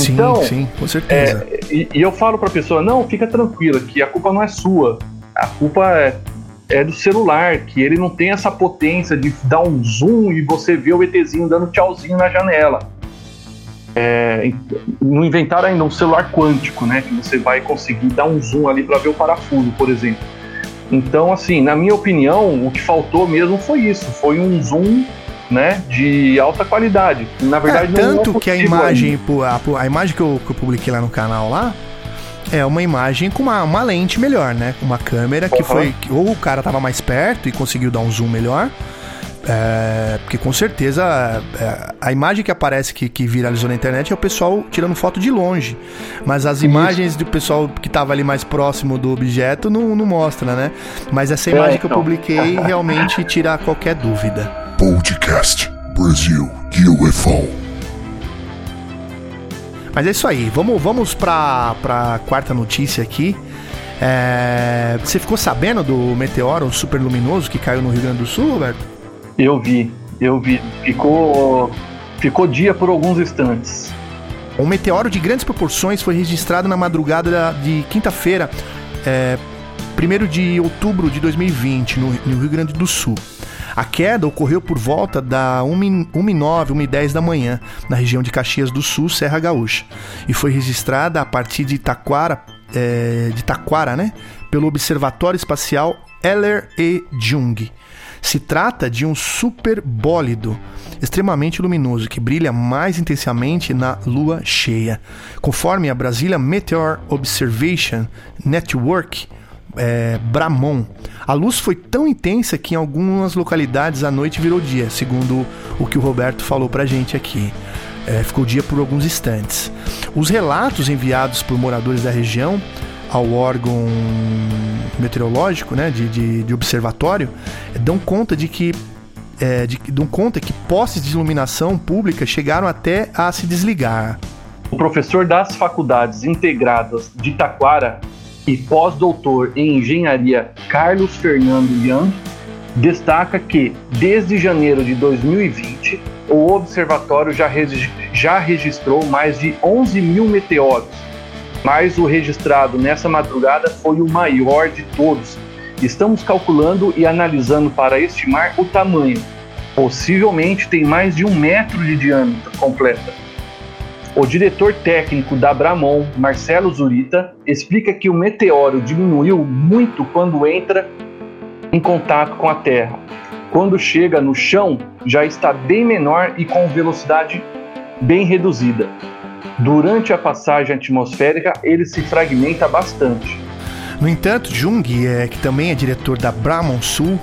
Sim, então, sim, com certeza. É, e, e, eu falo para a pessoa, não, fica tranquila, que a culpa não é sua. A culpa é, é, do celular, que ele não tem essa potência de dar um zoom e você ver o ETzinho dando tchauzinho na janela. É, não inventaram ainda um celular quântico, né? Que você vai conseguir dar um zoom ali para ver o parafuso, por exemplo. Então, assim, na minha opinião, o que faltou mesmo foi isso, foi um zoom né, de alta qualidade. Na verdade, é, tanto é que a imagem, a, a, imagem que eu, que eu publiquei lá no canal lá é uma imagem com uma, uma lente melhor, né? Uma câmera que uhum. foi ou o cara tava mais perto e conseguiu dar um zoom melhor, É, porque com certeza é, a imagem que aparece que, que, viralizou na internet é o pessoal tirando foto de longe. Mas as imagens do pessoal que estava ali mais próximo do objeto não, não mostra, né? Mas essa imagem é, então. que eu então. publiquei [LAUGHS] realmente tira qualquer dúvida. Podcast Brasil UFO. Mas é isso aí, vamos, vamos pra, pra quarta notícia aqui. É, você ficou sabendo do meteoro super luminoso que caiu no Rio Grande do Sul, Roberto? Eu vi, eu vi. Ficou, ficou dia por alguns instantes. Um meteoro de grandes proporções foi registrado na madrugada de quinta-feira, é, 1 de outubro de 2020, no, no, Rio Grande do Sul. A queda ocorreu por volta da 1h09, 1h10 da manhã, na região de Caxias do Sul, Serra Gaúcha, e foi registrada a partir de Taquara, é, de Taquara, né, pelo Observatório Espacial Eller E. Jung. Se trata de um superbólido extremamente luminoso que brilha mais intensamente na lua cheia. Conforme a Brasília Meteor Observation Network, é, Bramon, a luz foi tão intensa que em algumas localidades a noite virou dia, segundo o que o Roberto falou pra gente aqui. É, ficou dia por alguns instantes. Os relatos enviados por moradores da região ao órgão meteorológico, né, de, de, de observatório, dão conta de que é, de, dão conta que postes de iluminação pública chegaram até a se desligar. O professor das faculdades integradas de Taquara e pós-doutor em engenharia Carlos Fernando Young destaca que, desde janeiro de 2020, o observatório já, já registrou mais de 11 mil meteoros mas o registrado nessa madrugada foi o maior de todos. Estamos calculando e analisando para estimar o tamanho. Possivelmente tem mais de um metro de diâmetro completa. O diretor técnico da Bramon, Marcelo Zurita, explica que o meteoro diminuiu muito quando entra em contato com a Terra. Quando chega no chão, já está bem menor e com velocidade bem reduzida. Durante a passagem atmosférica, ele se fragmenta bastante. No entanto, Jung, é, que também é diretor da Bramon Sul,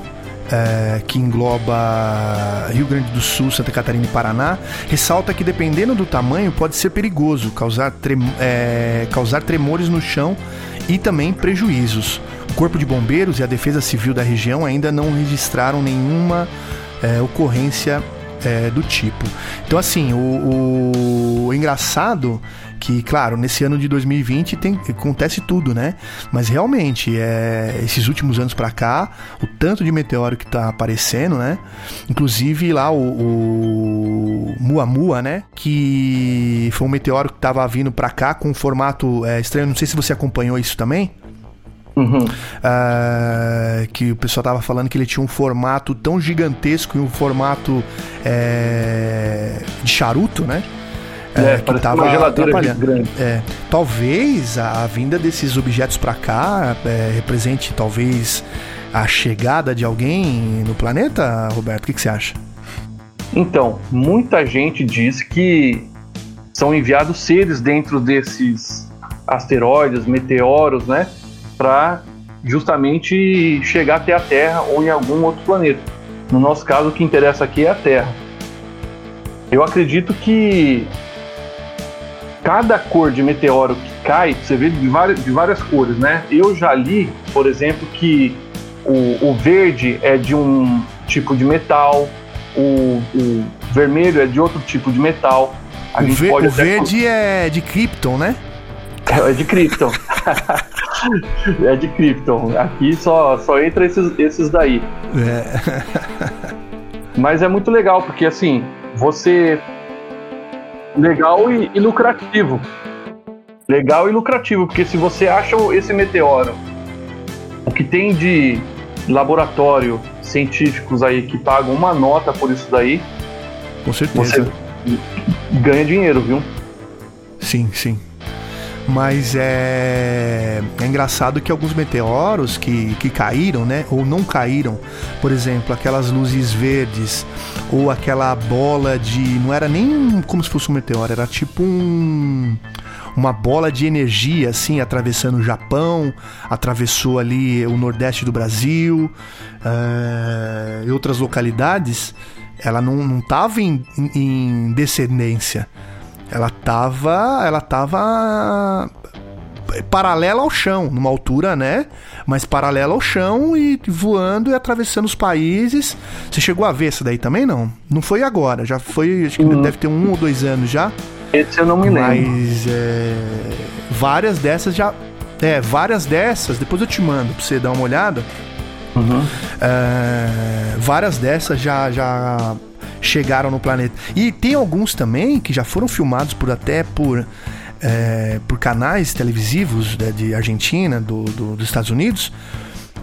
é, que engloba Rio Grande do Sul, Santa Catarina e Paraná, ressalta que dependendo do tamanho pode ser perigoso, causar, trem é, causar tremores no chão e também prejuízos. O Corpo de Bombeiros e a Defesa Civil da região ainda não registraram nenhuma é, ocorrência é, do tipo. Então, assim, o, o, engraçado que, claro, nesse ano de 2020 tem, acontece tudo, né? Mas realmente, é, esses últimos anos para cá, o tanto de meteoro que tá aparecendo, né? Inclusive lá o, o Muamua, né? Que foi um meteoro que tava vindo para cá com um formato é, estranho. Não sei se você acompanhou isso também. Uhum. Uh, que o pessoal tava falando que ele tinha um formato tão gigantesco e um formato é, de charuto, né? É, é, que tava atrapalhando. É, talvez a, a, vinda desses objetos para cá é, represente talvez a chegada de alguém no planeta, Roberto. O que, que você acha? Então, muita gente diz que são enviados seres dentro desses asteroides, meteoros, né? Para justamente chegar até a Terra ou em algum outro planeta. No nosso caso, o que interessa aqui é a Terra. Eu acredito que cada cor de meteoro que cai, você vê de várias, de várias cores, né? Eu já li, por exemplo, que o, o verde é de um tipo de metal, o, o vermelho é de outro tipo de metal. A o, ver, o verde é de Krypton, né? É de Krypton. [LAUGHS] é de Krypton. Aqui só, só entra esses, esses daí. É. [LAUGHS] Mas é muito legal, porque assim, você. Legal e, e lucrativo. Legal e lucrativo, porque se você acha esse meteoro, o que tem de laboratório científicos aí que pagam uma nota por isso daí, com certeza. Você ganha dinheiro, viu? Sim, sim. Mas é, é engraçado que alguns meteoros que, que caíram, né? Ou não caíram, por exemplo, aquelas luzes verdes, ou aquela bola de. Não era nem como se fosse um meteoro, era tipo um uma bola de energia assim atravessando o Japão, atravessou ali o Nordeste do Brasil uh, e outras localidades. Ela não, não tava em, em descendência. Ela tava, ela tava paralela ao chão, numa altura, né? Mas paralela ao chão e voando e atravessando os países. Você chegou a ver essa daí também, não? Não foi agora, já foi, acho que uhum. deve ter um ou dois anos já. Esse eu não me lembro. Mas é, várias dessas já. É, várias dessas, depois eu te mando pra você dar uma olhada. Uhum. É, várias dessas já, já chegaram no planeta. E tem alguns também que já foram filmados por até por é, por canais televisivos né, de Argentina, do, do, dos Estados Unidos,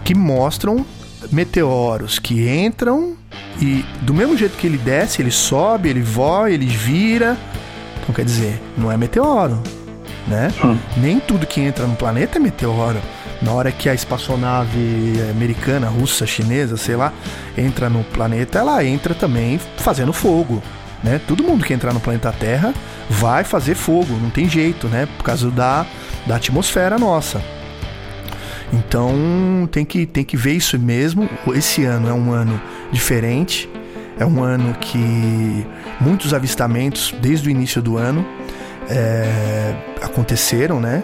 que mostram meteoros que entram e do mesmo jeito que ele desce, ele sobe, ele voa, ele vira. Então quer dizer, não é meteoro, né? Hum. Nem tudo que entra no planeta é meteoro. Na hora que a espaçonave americana, russa, chinesa, sei lá, entra no planeta, ela entra também fazendo fogo, né? Todo mundo que entrar no planeta Terra vai fazer fogo, não tem jeito, né? Por causa da, da atmosfera nossa. Então tem que, tem que ver isso mesmo. Esse ano é um ano diferente, é um ano que muitos avistamentos desde o início do ano é, aconteceram, né?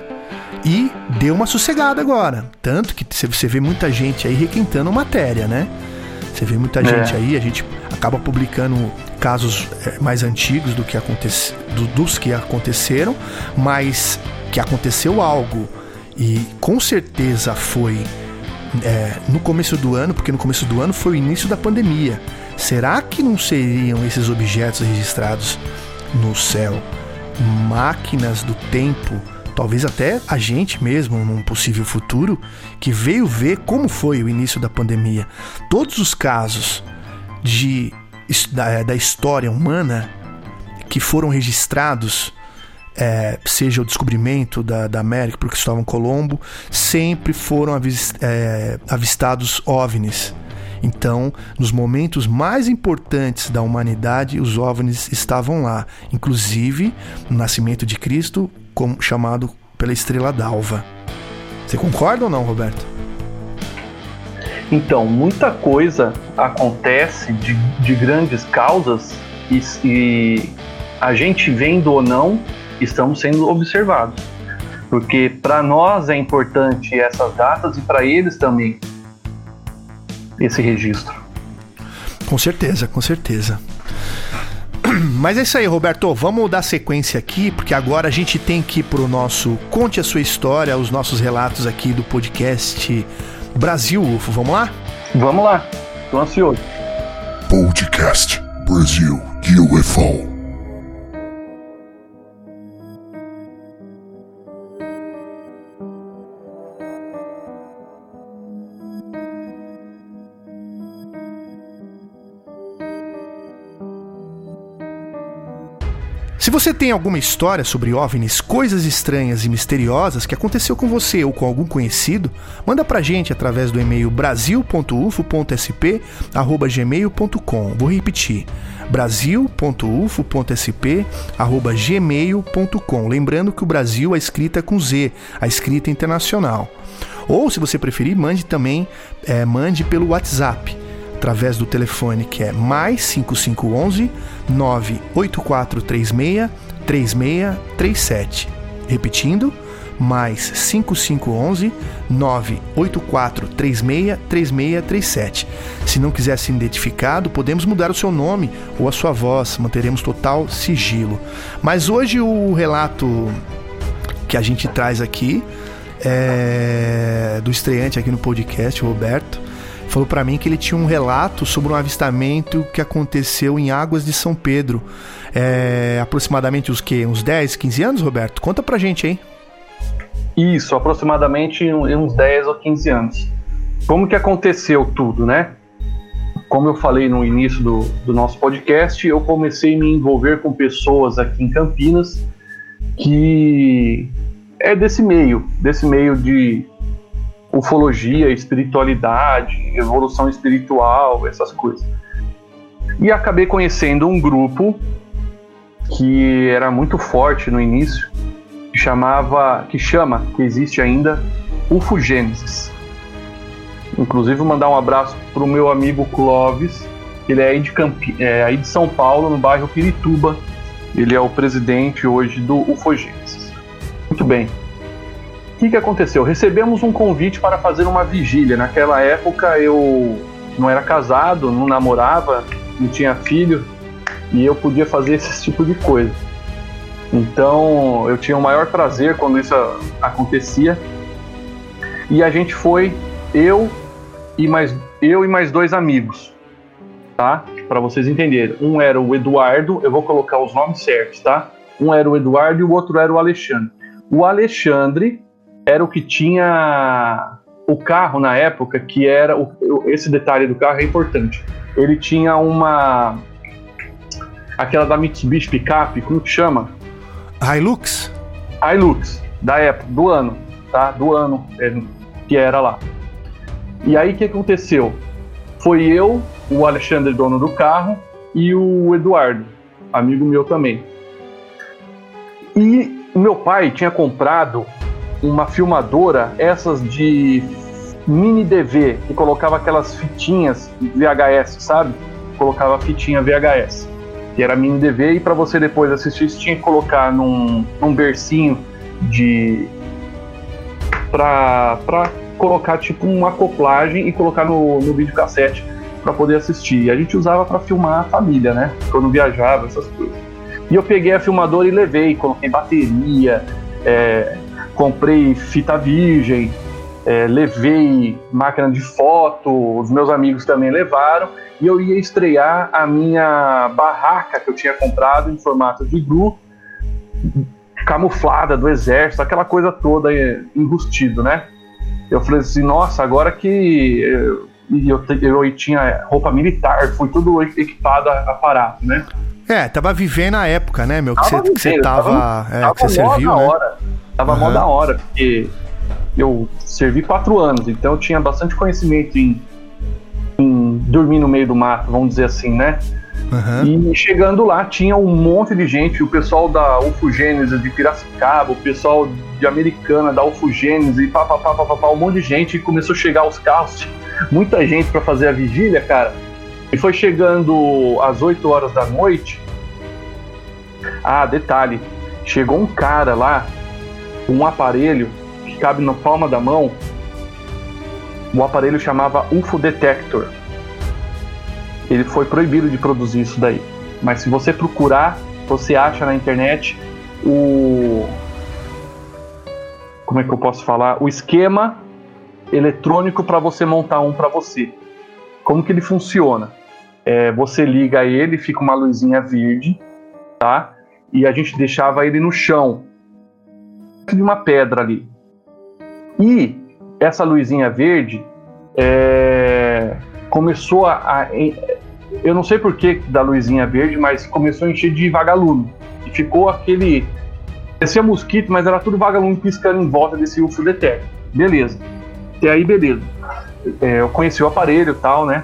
E deu uma sossegada agora. Tanto que você vê muita gente aí requentando matéria, né? Você vê muita é. gente aí, a gente acaba publicando casos é, mais antigos do que do, dos que aconteceram, mas que aconteceu algo e com certeza foi é, no começo do ano, porque no começo do ano foi o início da pandemia. Será que não seriam esses objetos registrados no céu máquinas do tempo? Talvez até a gente mesmo, num possível futuro, que veio ver como foi o início da pandemia. Todos os casos de da, da história humana que foram registrados, é, seja o descobrimento da, da América por Cristóvão Colombo, sempre foram avist, é, avistados OVNIs. Então, nos momentos mais importantes da humanidade, os OVNIs estavam lá, inclusive no nascimento de Cristo, como, chamado pela estrela d'alva. Você concorda ou não, Roberto? Então, muita coisa acontece de, de grandes causas e, e a gente vendo ou não, estamos sendo observados. Porque para nós é importante essas datas e para eles também esse registro. Com certeza, com certeza. [CLEARS THROAT] Mas é isso aí, Roberto. Vamos dar sequência aqui, porque agora a gente tem que ir pro nosso Conte a Sua História, os nossos relatos aqui do podcast Brasil UFO. Vamos lá? Vamos lá. Tô ansioso. Podcast Brasil UFO. Se você tem alguma história sobre OVNIs, coisas estranhas e misteriosas que aconteceu com você ou com algum conhecido, manda pra gente através do e-mail brasil.ufo.sp@gmail.com. Vou repetir: brasil.ufo.sp@gmail.com. Lembrando que o Brasil é escrita com Z, a escrita internacional. Ou, se você preferir, mande também, é, mande pelo WhatsApp através do telefone que é mais 5511 98436 3637. Repetindo, mais 5511 98436 3637. Se não quiser ser identificado, podemos mudar o seu nome ou a sua voz, manteremos total sigilo. Mas hoje o relato que a gente traz aqui é do estreante aqui no podcast, Roberto falou para mim que ele tinha um relato sobre um avistamento que aconteceu em Águas de São Pedro. É, aproximadamente os que? Uns 10, 15 anos, Roberto? Conta pra gente aí. Isso, aproximadamente uns 10 ou 15 anos. Como que aconteceu tudo, né? Como eu falei no início do, do nosso podcast, eu comecei a me envolver com pessoas aqui em Campinas que é desse meio, desse meio de ufologia, espiritualidade, evolução espiritual, essas coisas. E acabei conhecendo um grupo que era muito forte no início, que chamava, que chama, que existe ainda, UFO Gênesis. Inclusive mandar um abraço pro meu amigo Clóvis, ele é aí de, Campi é aí de São Paulo, no bairro Pirituba. Ele é o presidente hoje do UFO Gênesis. Muito bem. Que, que aconteceu? Recebemos um convite para fazer uma vigília. Naquela época eu não era casado, não namorava, não tinha filho e eu podia fazer esse tipo de coisa. Então eu tinha o maior prazer quando isso acontecia. E a gente foi, eu e mais eu e mais dois amigos, tá? Para vocês entenderem. Um era o Eduardo, eu vou colocar os nomes certos, tá? Um era o Eduardo e o outro era o Alexandre. O Alexandre era o que tinha o carro na época, que era o, esse detalhe do carro é importante. Ele tinha uma aquela da Mitsubishi Pickup, como que chama? Hilux? Hilux, da época, do ano, tá? Do ano é, que era lá. E aí o que aconteceu? Foi eu, o Alexandre, dono do carro, e o Eduardo, amigo meu também. E meu pai tinha comprado uma filmadora, essas de mini DV, que colocava aquelas fitinhas VHS, sabe? Colocava fitinha VHS, que era mini DV, e para você depois assistir, você tinha que colocar num, num bercinho de. Pra, colocar tipo uma acoplagem e colocar no, no videocassete para poder assistir. E a gente usava para filmar a família, né? Quando viajava, essas coisas. E eu peguei a filmadora e levei, coloquei bateria, é, comprei fita virgem, é, levei máquina de foto, os meus amigos também levaram, e eu ia estrear a minha barraca que eu tinha comprado em formato de glue, camuflada do exército, aquela coisa toda enrustido, né? Eu falei assim, nossa, agora que eu, eu, eu tinha roupa militar, fui tudo equipado a aparato, né? É, tava vivendo a época, né, meu? Que você tava, tava, é, tava que você serviu, né? hora. Tava uhum. mó da hora, porque eu servi quatro anos, então eu tinha bastante conhecimento em, em dormir no meio do mato, vamos dizer assim, né? Uhum. E chegando lá tinha um monte de gente, o pessoal da Ufogênesis de Piracicaba, o pessoal de Americana da Ufogênesis, e pá, pá, pá, pá, pá, um monte de gente, e começou a chegar os carros, [LAUGHS] muita gente para fazer a vigília, cara. E foi chegando às 8 horas da noite. Ah, detalhe, chegou um cara lá um aparelho que cabe na palma da mão. O aparelho chamava UFO Detector. Ele foi proibido de produzir isso daí. Mas se você procurar, você acha na internet o como é que eu posso falar? O esquema eletrônico para você montar um para você. Como que ele funciona? É, você liga ele, fica uma luzinha verde, tá? E a gente deixava ele no chão de uma pedra ali. E essa luzinha verde é, começou a, a, Eu não sei por que da luzinha verde, mas começou a encher de vagalume. E ficou aquele. Parecia mosquito, mas era tudo vagalume piscando em volta desse UFO detector. Beleza. E aí, beleza. É, eu conheci o aparelho tal, né?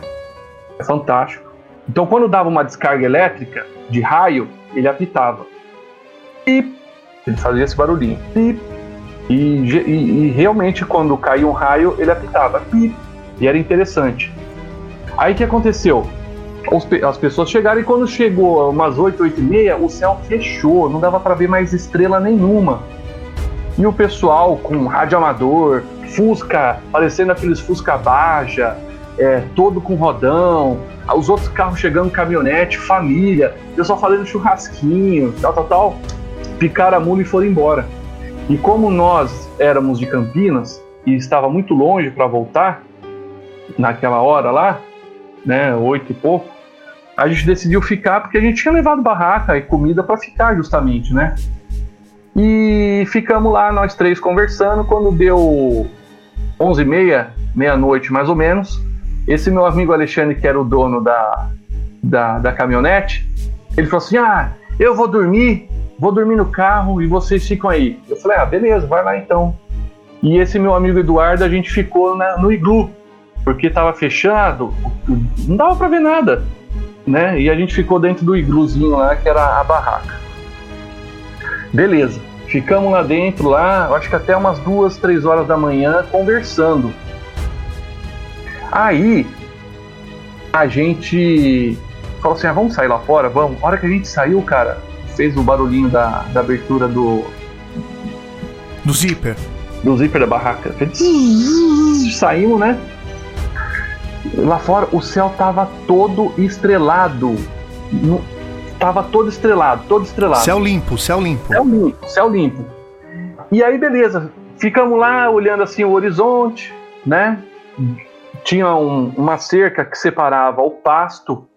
É fantástico. Então, quando dava uma descarga elétrica de raio, ele apitava. E ele fazia esse barulhinho. Pip. E, e, e realmente, quando caía um raio, ele apitava. Pip. E era interessante. Aí o que aconteceu? As pessoas chegaram e quando chegou umas 8, 8 e meia, o céu fechou, não dava para ver mais estrela nenhuma. E o pessoal com rádio amador, Fusca, parecendo aqueles Fusca Baja, é, todo com rodão, os outros carros chegando, caminhonete, família, pessoal fazendo churrasquinho, tal, tal, tal picaram a mula e foram embora. E como nós éramos de Campinas e estava muito longe para voltar, naquela hora lá, né, oito e pouco, a gente decidiu ficar porque a gente tinha levado barraca e comida para ficar justamente, né? E ficamos lá nós três conversando. Quando deu onze e meia, meia-noite mais ou menos, esse meu amigo Alexandre, que era o dono da, da, da caminhonete, ele falou assim: Ah, eu vou dormir vou dormir no carro e vocês ficam aí. Eu falei, ah, beleza, vai lá então. E esse meu amigo Eduardo, a gente ficou na, no iglu, porque estava fechado, não dava para ver nada, né? E a gente ficou dentro do igluzinho lá, que era a barraca. Beleza. Ficamos lá dentro, lá, acho que até umas duas, três horas da manhã, conversando. Aí a gente falou assim: ah, vamos sair lá fora? Vamos. A hora que a gente saiu, cara, fez o barulhinho da, da abertura do. Do zíper. Do zíper da barraca. Saímos, né? Lá fora o céu tava todo estrelado. No, tava todo estrelado, todo estrelado. Céu limpo, céu limpo. Céu limpo, céu limpo. E aí, beleza. Ficamos lá olhando assim o horizonte, né? Tinha um, uma cerca que separava o pasto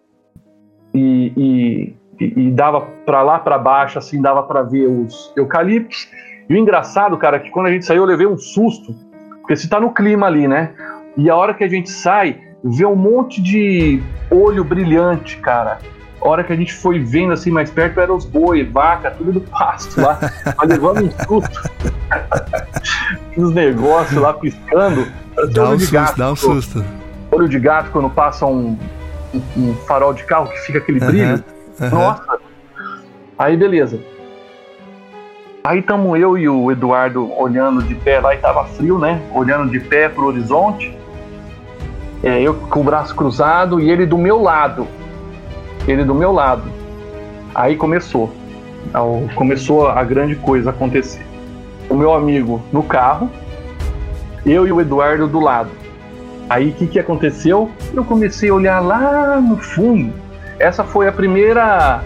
e, e, e dava para lá para baixo, assim, dava para ver os eucaliptos. E o engraçado, cara, é que quando a gente saiu eu levei um susto, porque você tá no clima ali, né? E a hora que a gente sai, vê um monte de olho brilhante, cara a hora que a gente foi vendo assim mais perto, eram os boi, vaca, tudo do pasto lá, mas levando um susto. [LAUGHS] os negócios lá piscando. Dá um susto, gato, dá um susto. Olho de gato quando passa um, um, um farol de carro que fica aquele brilho. Uhum. Nossa! Aí beleza. Aí tamo eu e o Eduardo olhando de pé lá e tava frio, né? Olhando de pé pro horizonte. É, eu com o braço cruzado e ele do meu lado ele do meu lado. Aí começou. Começou a grande coisa acontecer. O meu amigo no carro, eu e o Eduardo do lado. Aí o que, que aconteceu? Eu comecei a olhar lá no fundo. Essa foi a primeira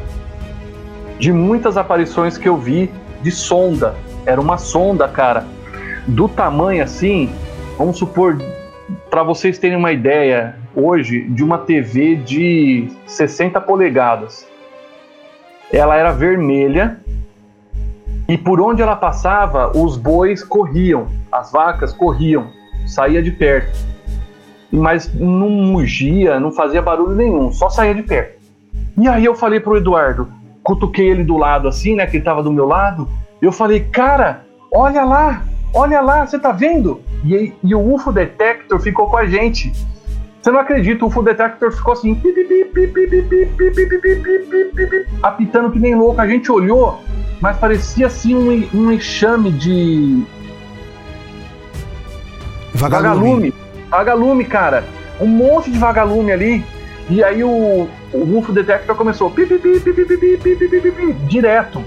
de muitas aparições que eu vi de sonda. Era uma sonda, cara, do tamanho assim, vamos supor, para vocês terem uma ideia, hoje de uma TV de 60 polegadas. Ela era vermelha e por onde ela passava, os bois corriam, as vacas corriam, saía de perto. Mas não mugia, não fazia barulho nenhum, só saía de perto. E aí eu falei pro Eduardo, cutuquei ele do lado assim, né, que ele tava do meu lado. Eu falei, cara, olha lá, olha lá, você tá vendo? E, e o UFO Detector ficou com a gente. Você não acredita, o UFO Detector ficou assim, apitando que nem louco. A gente olhou, mas parecia assim um, um enxame de. Vagalume. Vagalume, cara. Um monte de vagalume ali. E aí o, o UFO Detector começou direto.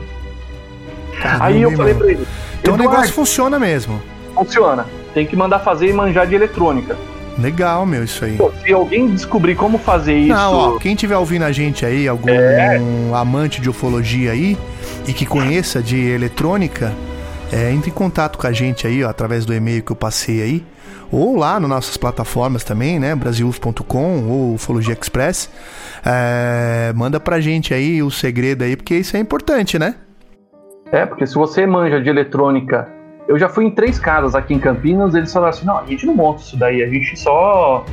Caramba, aí eu falei pra ele. Então o negócio funciona mesmo. Funciona. Tem que mandar fazer e manjar de eletrônica. Legal, meu, isso aí. Pô, se alguém descobrir como fazer isso. Não, ó, quem tiver ouvindo a gente aí, algum é. amante de ufologia aí e que conheça de eletrônica, é, entre em contato com a gente aí, ó, através do e-mail que eu passei aí. Ou lá nas nossas plataformas também, né? Brasiluf.com ou Ufologia Express. É, manda pra gente aí o segredo aí, porque isso é importante, né? É, porque se você manja de eletrônica eu já fui em três casas aqui em Campinas, eles falaram assim: não, a gente não monta isso daí, a gente só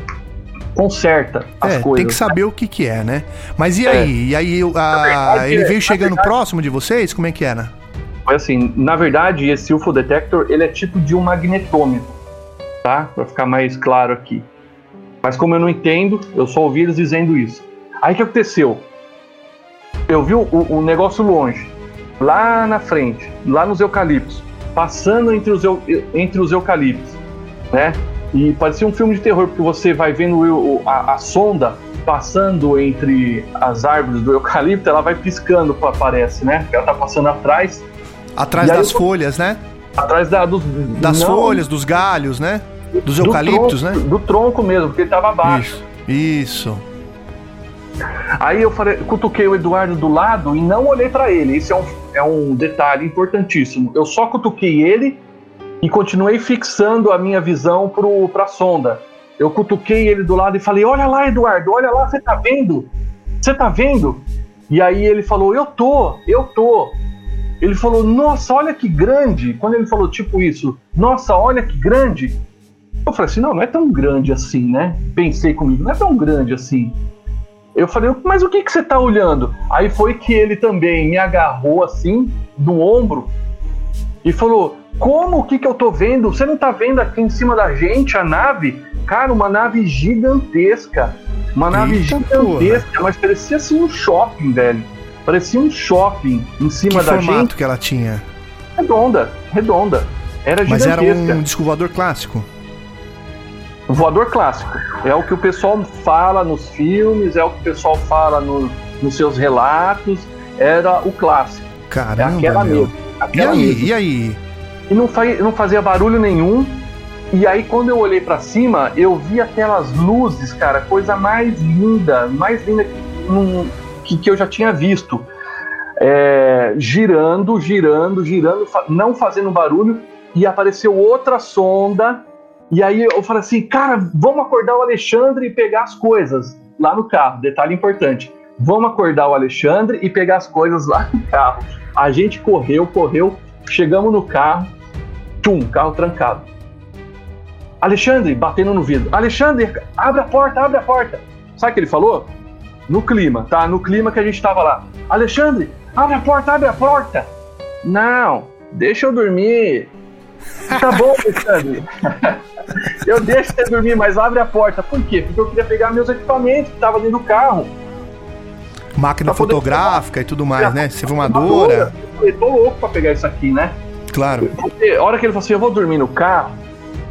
conserta as é, coisas. Tem que saber o que, que é, né? Mas e aí? É. E aí a, ele veio chegando verdade, próximo de vocês? Como é que era? Foi assim, na verdade, esse UFO detector, ele é tipo de um magnetômetro, tá? Pra ficar mais claro aqui. Mas como eu não entendo, eu só ouvi eles dizendo isso. Aí o que aconteceu? Eu vi o, o negócio longe, lá na frente, lá nos eucaliptos passando entre os, entre os eucaliptos, né? E parecia um filme de terror, porque você vai vendo a, a sonda passando entre as árvores do eucalipto, ela vai piscando, parece, né? Ela tá passando atrás. Atrás das eu, folhas, né? Atrás da, dos, das não, folhas, dos galhos, né? Dos eucaliptos, tronco, né? Do tronco mesmo, porque ele tava abaixo. Isso. Isso. Aí eu falei, cutuquei o Eduardo do lado e não olhei para ele. Isso é um, é um detalhe importantíssimo. Eu só cutuquei ele e continuei fixando a minha visão para a sonda. Eu cutuquei ele do lado e falei: Olha lá, Eduardo, olha lá, você tá vendo? Você tá vendo? E aí ele falou: Eu tô, eu tô. Ele falou: Nossa, olha que grande. Quando ele falou tipo isso, Nossa, olha que grande. Eu falei assim: Não, não é tão grande assim, né? Pensei comigo: Não é tão grande assim. Eu falei, mas o que, que você tá olhando? Aí foi que ele também me agarrou assim, do ombro, e falou: Como? O que, que eu tô vendo? Você não tá vendo aqui em cima da gente a nave? Cara, uma nave gigantesca. Uma nave Eita gigantesca, porra. mas parecia assim um shopping, velho. Parecia um shopping em cima que da formato gente. que ela tinha? Redonda, redonda. Era Mas era gigantesca. um disco voador clássico. Voador clássico. É o que o pessoal fala nos filmes, é o que o pessoal fala no- nos seus relatos. Era o clássico. É Caramba, aquela meu. mesmo. E Aquela aí, mesmo. e aí? E não, fa- não fazia barulho nenhum. E aí, quando eu olhei pra cima, eu vi aquelas luzes, cara, coisa mais linda, mais linda que, que, eu já tinha visto. É, girando, girando, girando, não fazendo barulho. E apareceu outra sonda. E aí eu falei assim, cara, vamos acordar o Alexandre e pegar as coisas lá no carro. Detalhe importante. Vamos acordar o Alexandre e pegar as coisas lá no carro. A gente correu, correu, chegamos no carro, tum, carro trancado. Alexandre, batendo no vidro. Alexandre, abre a porta, abre a porta. Sabe o que ele falou? No clima, tá? No clima que a gente tava lá. Alexandre, abre a porta, abre a porta. Não, deixa eu dormir. Tá bom, Alexandre. eu deixo você dormir, mas abre a porta. Por quê? Porque eu queria pegar meus equipamentos que estavam dentro do carro. Máquina fotográfica e tudo mais, né? Filmadora. Eu falei, tô louco pra pegar isso aqui, né? Claro. Porque a hora que ele falou assim, eu vou dormir no carro,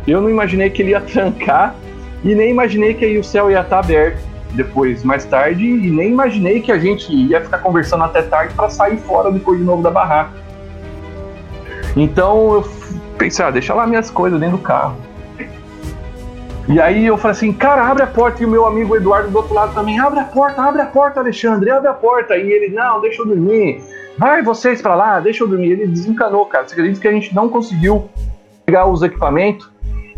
eu não imaginei que ele ia [LAUGHS] trancar e nem imaginei que aí o céu ia estar aberto depois, mais tarde, e nem imaginei que a gente ia ficar conversando até tarde para sair fora depois de novo da barraca. Então eu pensei, ah, deixa lá minhas coisas dentro do carro. E aí eu falei assim, cara, abre a porta. E o meu amigo Eduardo do outro lado também, abre a porta, abre a porta, Alexandre, abre a porta. E ele, não, deixa eu dormir. Vai vocês pra lá, deixa eu dormir. Ele desencanou, cara. Você acredita que a gente não conseguiu pegar os equipamentos?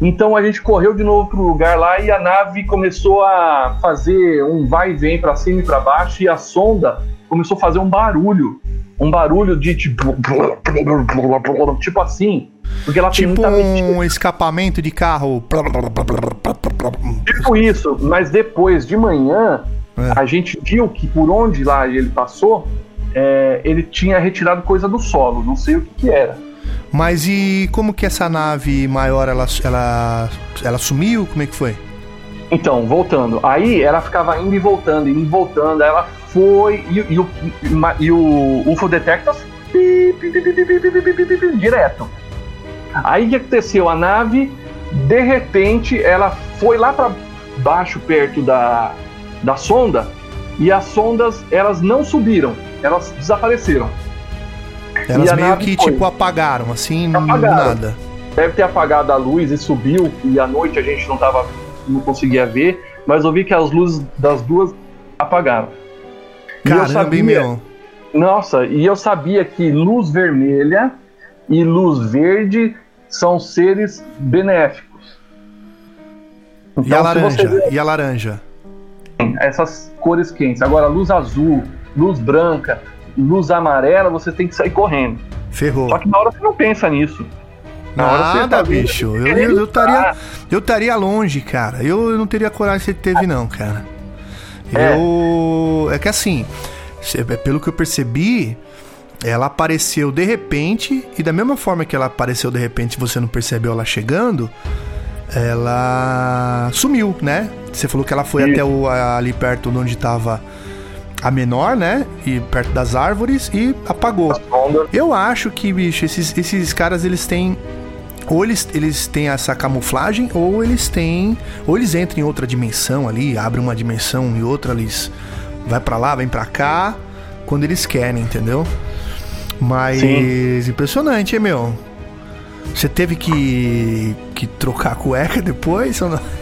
Então a gente correu de novo pro lugar lá e a nave começou a fazer um vai e vem pra cima e pra baixo e a sonda começou a fazer um barulho. Um barulho de tipo. Tipo assim. Porque ela tipo tem muita um escapamento de carro. Tipo isso, mas depois de manhã, é. a gente viu que por onde lá ele passou, é, ele tinha retirado coisa do solo, não sei o que, que era. Mas e como que essa nave maior ela, ela, ela sumiu? Como é que foi? Então, voltando. Aí ela ficava indo e voltando, indo e voltando. Ela foi e, e, e, e o, e o UFO Detectors direto. Aí o que aconteceu? A nave, de repente, ela foi lá para baixo, perto da, da sonda, e as sondas elas não subiram, elas desapareceram. Elas meio que foi. tipo apagaram, assim, Apagaram. nada. Deve ter apagado a luz e subiu, e à noite a gente não tava, não conseguia ver, mas eu vi que as luzes das duas apagaram. E eu Caramba, hein, meu? Nossa, e eu sabia que luz vermelha e luz verde são seres benéficos. E a Então, se você laranja? vê E a laranja? essas cores quentes, agora luz azul, luz branca, luz amarela, você tem que sair correndo. Ferrou. Só que na hora você não pensa nisso. Na hora você Nada, tá bicho. Eu querendo eu estaria eu longe, cara. Eu não teria coragem que você teve, não, cara. É. Eu. É que assim, cê- pelo que eu percebi, ela apareceu de repente, e da mesma forma que ela apareceu de repente, você não percebeu ela chegando, ela sumiu, né? Você falou que ela foi Isso. até o, ali perto de onde tava a menor, né? E perto das árvores e apagou. Eu acho que, bicho, esses, esses caras eles têm. Ou eles, eles têm essa camuflagem, ou eles têm. Ou eles entram em outra dimensão ali, abrem uma dimensão e outra, eles. Vai pra lá, vem pra cá, quando eles querem, entendeu? Mas Sim. impressionante, hein, meu? Você teve que. que trocar a cueca depois ou não? [LAUGHS]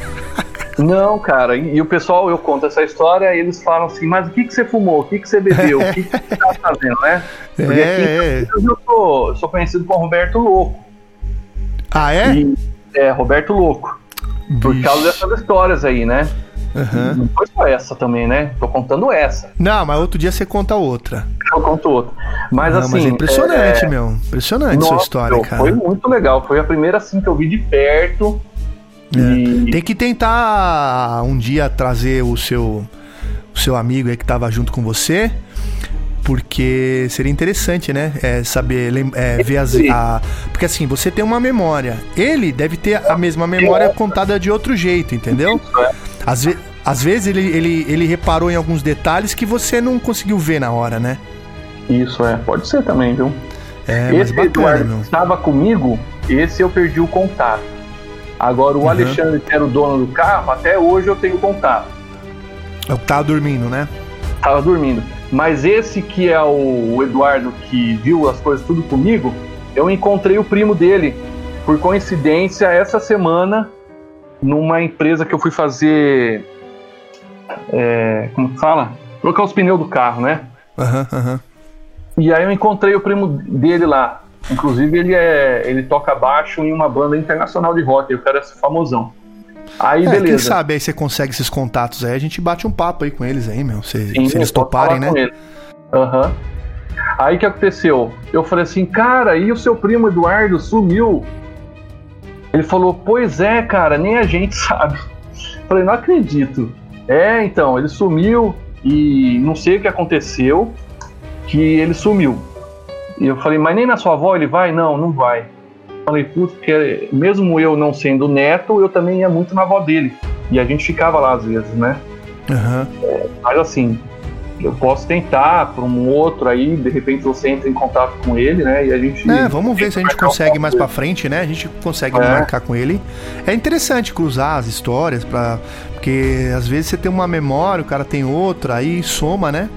Não, cara, e, e o pessoal, eu conto essa história e eles falam assim, mas o que, que você fumou? O que, que você bebeu? O que, que você tá fazendo, né? Porque aqui em É, é. Campinas eu sou, eu sou conhecido como Roberto Louco. Ah, é? E, é, Roberto Louco. Por Bicho. causa dessas histórias aí, né? Aham. Não foi só essa também, né? Tô contando essa. Não, mas outro dia você conta outra. Eu conto outra. Mas Não, assim. mas é impressionante, é, meu. Impressionante sua nossa, história, meu, cara. Foi muito legal. Foi a primeira assim que eu vi de perto. É. E Tem que tentar um dia trazer o seu, o seu amigo aí que tava junto com você, porque seria interessante, né? É, saber, é, ver as. a- porque assim, você tem uma memória. Ele deve ter a mesma memória contada de outro jeito, entendeu? Às, ve às vezes ele, ele, ele reparou em alguns detalhes que você não conseguiu ver na hora, né? Isso é, pode ser também, viu? É, esse bacana, Eduardo meu. estava comigo, esse eu perdi o contato. Agora, o Uhum. Alexandre, que era o dono do carro, até hoje eu tenho contato. Eu tava dormindo, né? Tava dormindo. Mas esse que é o Eduardo que viu as coisas tudo comigo, eu encontrei o primo dele, por coincidência, essa semana, numa empresa que eu fui fazer. é, como que fala? Trocar os pneus do carro, né? Aham, aham. E aí eu encontrei o primo dele lá. Inclusive, ele é. ele toca baixo em uma banda internacional de rock, o cara é famosão. Aí, É, quem beleza. sabe aí você consegue esses contatos aí, a gente bate um papo aí com eles aí, meu. Se, Sim, se eles toparem, né? Aham. Aí o que aconteceu? Eu falei assim, cara, e o seu primo Eduardo sumiu? Ele falou, pois é, cara, nem a gente [LAUGHS] sabe. Falei, não acredito. É, então, ele sumiu e não sei o que aconteceu, que ele sumiu. E eu falei, mas nem na sua avó ele vai? Não, não vai. Falei, putz, porque mesmo eu não sendo neto, eu também ia muito na avó dele. E a gente ficava lá às vezes, né? Aham. Mas assim, eu posso tentar para um outro aí, de repente você entra em contato com ele, né? E a gente. É, vamos ver se a gente consegue mais pra coisa. frente, né? A gente consegue É. marcar com ele. É interessante cruzar as histórias para porque às vezes você tem uma memória, o cara tem outra, aí soma, né?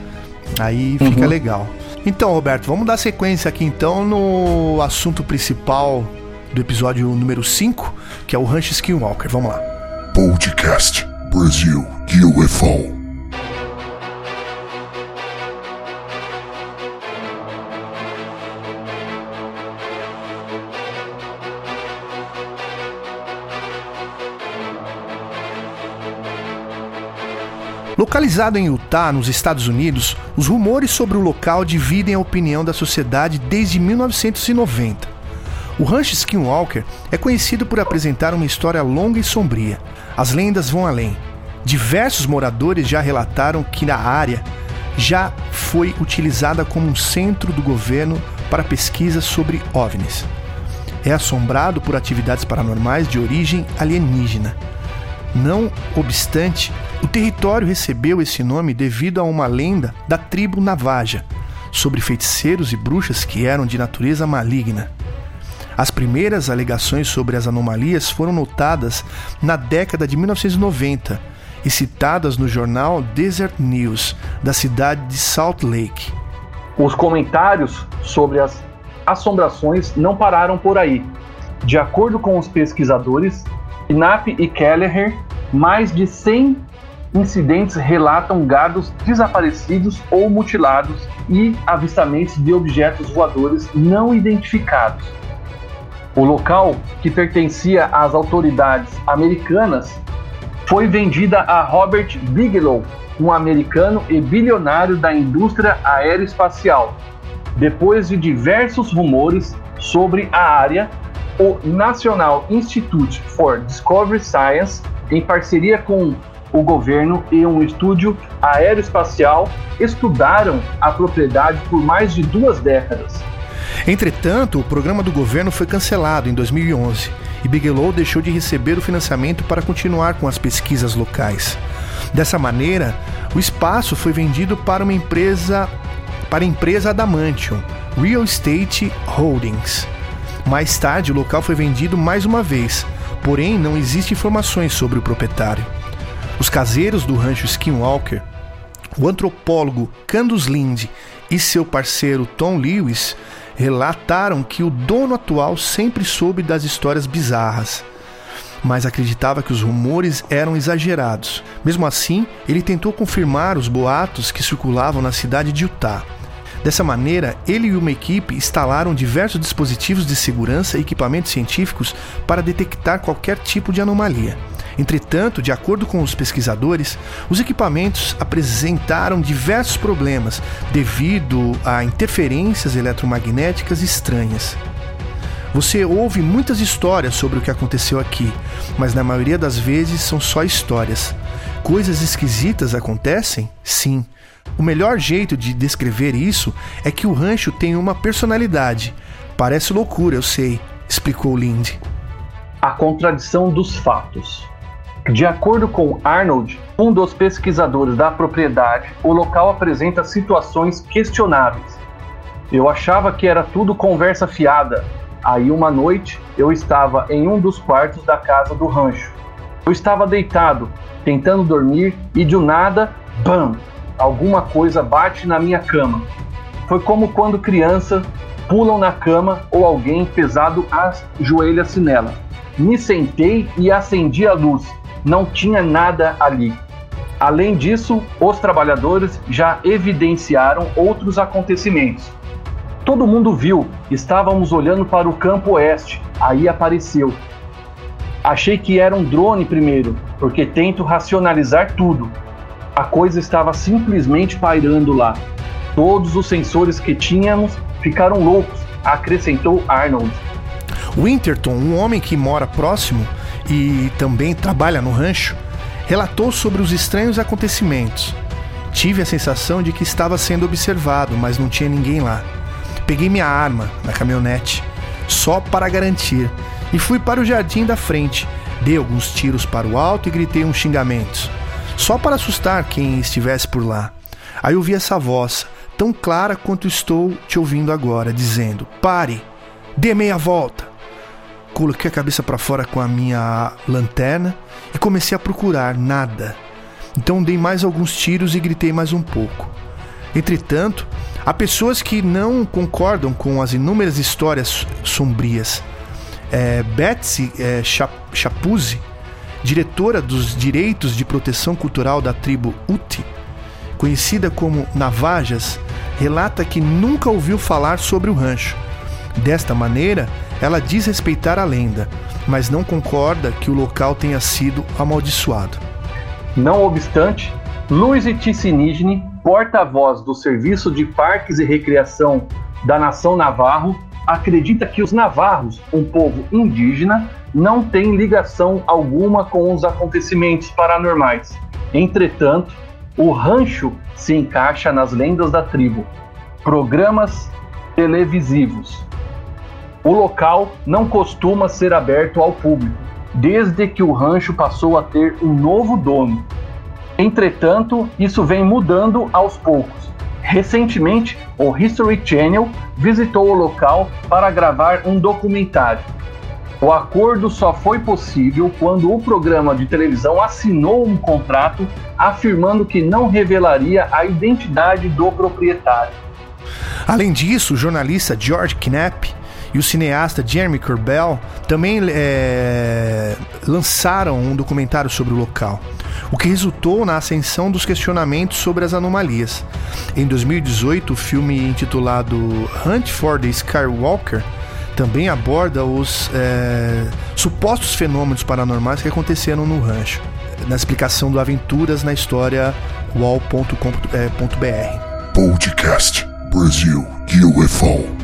Aí fica Uhum. legal. Então, Roberto, vamos dar sequência aqui então no assunto principal do episódio número 5, que é o Ranch Skinwalker. Vamos lá. Podcast Brasil UFO. Localizado em Utah, nos Estados Unidos, os rumores sobre o local dividem a opinião da sociedade desde 1990. O Rancho Skinwalker é conhecido por apresentar uma história longa e sombria. As lendas vão além. Diversos moradores já relataram que a área já foi utilizada como um centro do governo para pesquisas sobre OVNIs. É assombrado por atividades paranormais de origem alienígena. Não obstante, o território recebeu esse nome devido a uma lenda da tribo Navaja sobre feiticeiros e bruxas que eram de natureza maligna. As primeiras alegações sobre as anomalias foram notadas na década de 1990 e citadas no jornal Desert News da cidade de Salt Lake. Os comentários sobre as assombrações não pararam por aí. De acordo com os pesquisadores, Knapp e Kelleher, mais de 100 incidentes relatam gados desaparecidos ou mutilados e avistamentos de objetos voadores não identificados. O local, que pertencia às autoridades americanas, foi vendida a Robert Bigelow, um americano e bilionário da indústria aeroespacial. Depois de diversos rumores sobre a área, o National Institute for Discovery Science, em parceria com o governo e um estúdio aeroespacial, estudaram a propriedade por mais de duas décadas. Entretanto, o programa do governo foi cancelado em 2011 e Bigelow deixou de receber o financiamento para continuar com as pesquisas locais. Dessa maneira, o espaço foi vendido para uma empresa para a empresa Adamantium Real Estate Holdings. Mais tarde, o local foi vendido mais uma vez, porém não existe informações sobre o proprietário. Os caseiros do rancho Skinwalker, o antropólogo Candos Lind e seu parceiro Tom Lewis relataram que o dono atual sempre soube das histórias bizarras, mas acreditava que os rumores eram exagerados. Mesmo assim, ele tentou confirmar os boatos que circulavam na cidade de Utah. Dessa maneira, ele e uma equipe instalaram diversos dispositivos de segurança e equipamentos científicos para detectar qualquer tipo de anomalia. Entretanto, de acordo com os pesquisadores, os equipamentos apresentaram diversos problemas devido a interferências eletromagnéticas estranhas. Você ouve muitas histórias sobre o que aconteceu aqui, mas na maioria das vezes são só histórias. Coisas esquisitas acontecem? Sim. O melhor jeito de descrever isso é que o rancho tem uma personalidade. Parece loucura, eu sei, explicou Lind. A contradição dos fatos. De acordo com Arnold, um dos pesquisadores da propriedade, o local apresenta situações questionáveis. Eu achava que era tudo conversa fiada. Aí uma noite eu estava em um dos quartos da casa do rancho. Eu estava deitado, tentando dormir e de nada, bam! Alguma coisa bate na minha cama. Foi como quando criança pulam na cama ou alguém pesado ajoelha-se nela. Me sentei e acendi a luz. Não tinha nada ali. Além disso, os trabalhadores já evidenciaram outros acontecimentos. Todo mundo viu, estávamos olhando para o campo oeste, aí apareceu. Achei que era um drone primeiro, porque tento racionalizar tudo. A coisa estava simplesmente pairando lá. Todos os sensores que tínhamos ficaram loucos, acrescentou Arnold. Winterton, um homem que mora próximo e também trabalha no rancho, relatou sobre os estranhos acontecimentos. Tive a sensação de que estava sendo observado, mas não tinha ninguém lá. Peguei minha arma na caminhonete, só para garantir, e fui para o jardim da frente. Dei alguns tiros para o alto e gritei uns xingamentos, só para assustar quem estivesse por lá. Aí ouvi essa voz, tão clara quanto estou te ouvindo agora, dizendo: Pare, dê meia volta. Coloquei a cabeça para fora com a minha lanterna e comecei a procurar nada. Então dei mais alguns tiros e gritei mais um pouco. Entretanto, há pessoas que não concordam com as inúmeras histórias sombrias. É, Betsy é, Chapuzzi, diretora dos direitos de proteção cultural da tribo Uti, conhecida como Navajas, relata que nunca ouviu falar sobre o rancho. Desta maneira, ela diz respeitar a lenda, mas não concorda que o local tenha sido amaldiçoado. Não obstante, Luiz Ticinigni, porta-voz do Serviço de Parques e Recreação da Nação Navarro, acredita que os navarros, um povo indígena, não têm ligação alguma com os acontecimentos paranormais. Entretanto, o rancho se encaixa nas lendas da tribo. Programas televisivos, o local não costuma ser aberto ao público, desde que o rancho passou a ter um novo dono. Entretanto, isso vem mudando aos poucos. Recentemente, o History Channel visitou o local para gravar um documentário. O acordo só foi possível quando o programa de televisão assinou um contrato afirmando que não revelaria a identidade do proprietário. Além disso, o jornalista George Knapp e o cineasta Jeremy Corbell também é, lançaram um documentário sobre o local, o que resultou na ascensão dos questionamentos sobre as anomalias. Em 2018, o filme intitulado Hunt for the Skywalker também aborda os é, supostos fenômenos paranormais que aconteceram no rancho, na explicação do Aventuras na História wall.com.br. Podcast Brasil UFO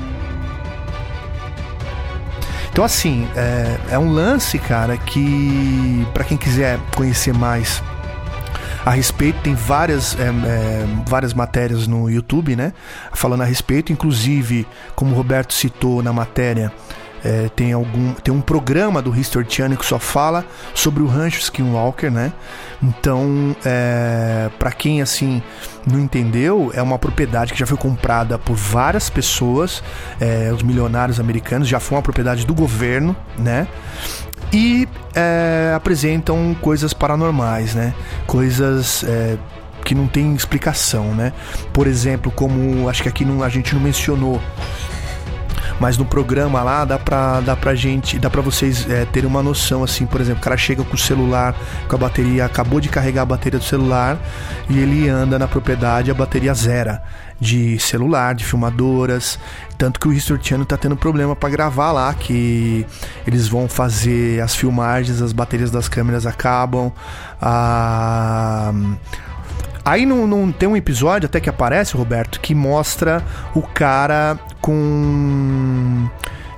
então, assim, é, é um lance, cara, que para quem quiser conhecer mais a respeito, tem várias, é, é, várias matérias no YouTube, né? Falando a respeito, inclusive, como o Roberto citou na matéria, é, tem algum tem um programa do History Channel que só fala sobre o rancho Skinwalker, né? Então, é, para quem assim não entendeu, é uma propriedade que já foi comprada por várias pessoas, é, os milionários americanos, já foi uma propriedade do governo, né? E é, apresentam coisas paranormais, né? Coisas é, que não tem explicação, né? Por exemplo, como acho que aqui não, a gente não mencionou mas no programa lá dá pra, dá pra gente, dá pra vocês é, terem uma noção, assim, por exemplo, o cara chega com o celular, com a bateria, acabou de carregar a bateria do celular e ele anda na propriedade a bateria zera de celular, de filmadoras, tanto que o History Channel tá tendo problema para gravar lá, que eles vão fazer as filmagens, as baterias das câmeras acabam, a Aí não, não tem um episódio até que aparece, Roberto, que mostra o cara com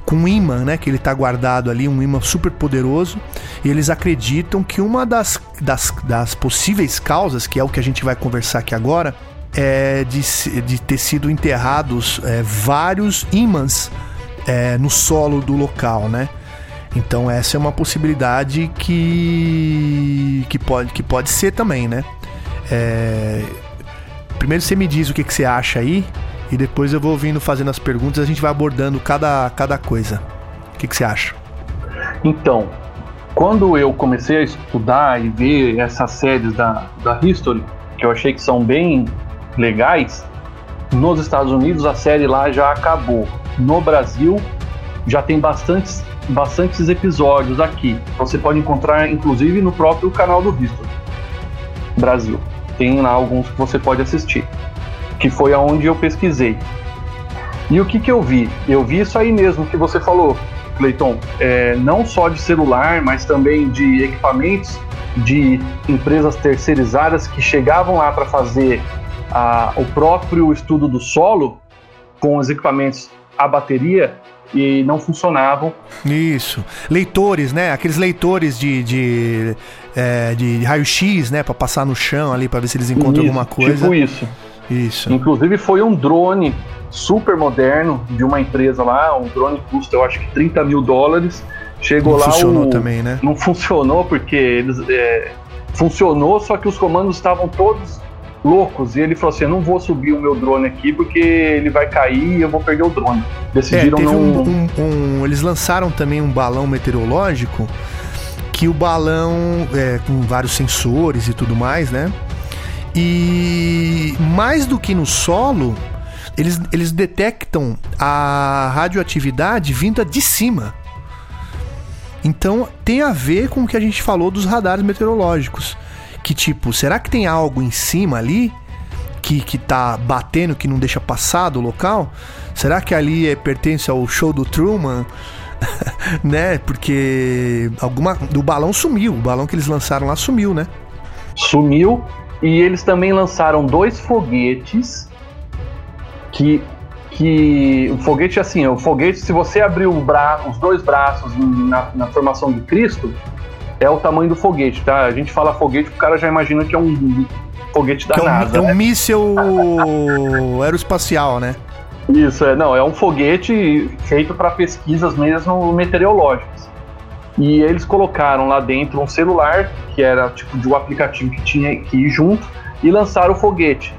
com um imã, né, que ele tá guardado ali, um imã super poderoso, e eles acreditam que uma das, das, das possíveis causas, que é o que a gente vai conversar aqui agora, é de, de ter sido enterrados é, vários imãs é, no solo do local, né? Então essa é uma possibilidade que, que, pode, que pode ser também, né? É... Primeiro você me diz o que, que você acha aí, E depois eu vou vindo fazendo as perguntas a gente vai abordando cada, cada coisa. O que, que você acha? Então, quando eu comecei a estudar e ver essas séries da, da History, que eu achei que são bem legais, nos Estados Unidos a série lá já acabou. No Brasil já tem bastantes, bastantes episódios aqui. Você pode encontrar inclusive no próprio canal do History Brasil. Tem lá alguns que você pode assistir. Que foi aonde eu pesquisei. E o que, que eu vi? Eu vi isso aí mesmo que você falou, Cleiton. É, não só de celular, mas também de equipamentos de empresas terceirizadas que chegavam lá para fazer a, o próprio estudo do solo com os equipamentos a bateria e não funcionavam. Isso. Leitores, né? Aqueles leitores de, de, é, de raio-x, né? Para passar no chão ali para ver se eles encontram isso, alguma coisa. Tipo isso. Isso. Inclusive foi um drone super moderno de uma empresa lá. Um drone custa, eu acho que 30 mil dólares. Chegou não lá. Funcionou o... também, né? Não funcionou porque eles. É... Funcionou, só que os comandos estavam todos loucos. E ele falou assim: eu não vou subir o meu drone aqui porque ele vai cair e eu vou perder o drone. Decidiram é, não. Um, um, um, eles lançaram também um balão meteorológico que o balão, é, com vários sensores e tudo mais, né? E mais do que no solo, eles, eles detectam a radioatividade vinda de cima. Então tem a ver com o que a gente falou dos radares meteorológicos. Que tipo, será que tem algo em cima ali que, que tá batendo, que não deixa passar do local? Será que ali é, pertence ao show do Truman? [LAUGHS] né? Porque alguma do balão sumiu, o balão que eles lançaram lá sumiu, né? Sumiu e eles também lançaram dois foguetes que que o foguete assim, o foguete se você abrir bra os dois braços na, na, formação de Cristo é o tamanho do foguete, tá? A gente fala foguete, o cara já imagina que é um foguete da que é um, NASA. É um né? míssil [LAUGHS] aeroespacial, né? Isso, é, não, é um foguete feito para pesquisas mesmo meteorológicas. E eles colocaram lá dentro um celular, que era tipo de um aplicativo que tinha que ir junto, e lançaram o foguete.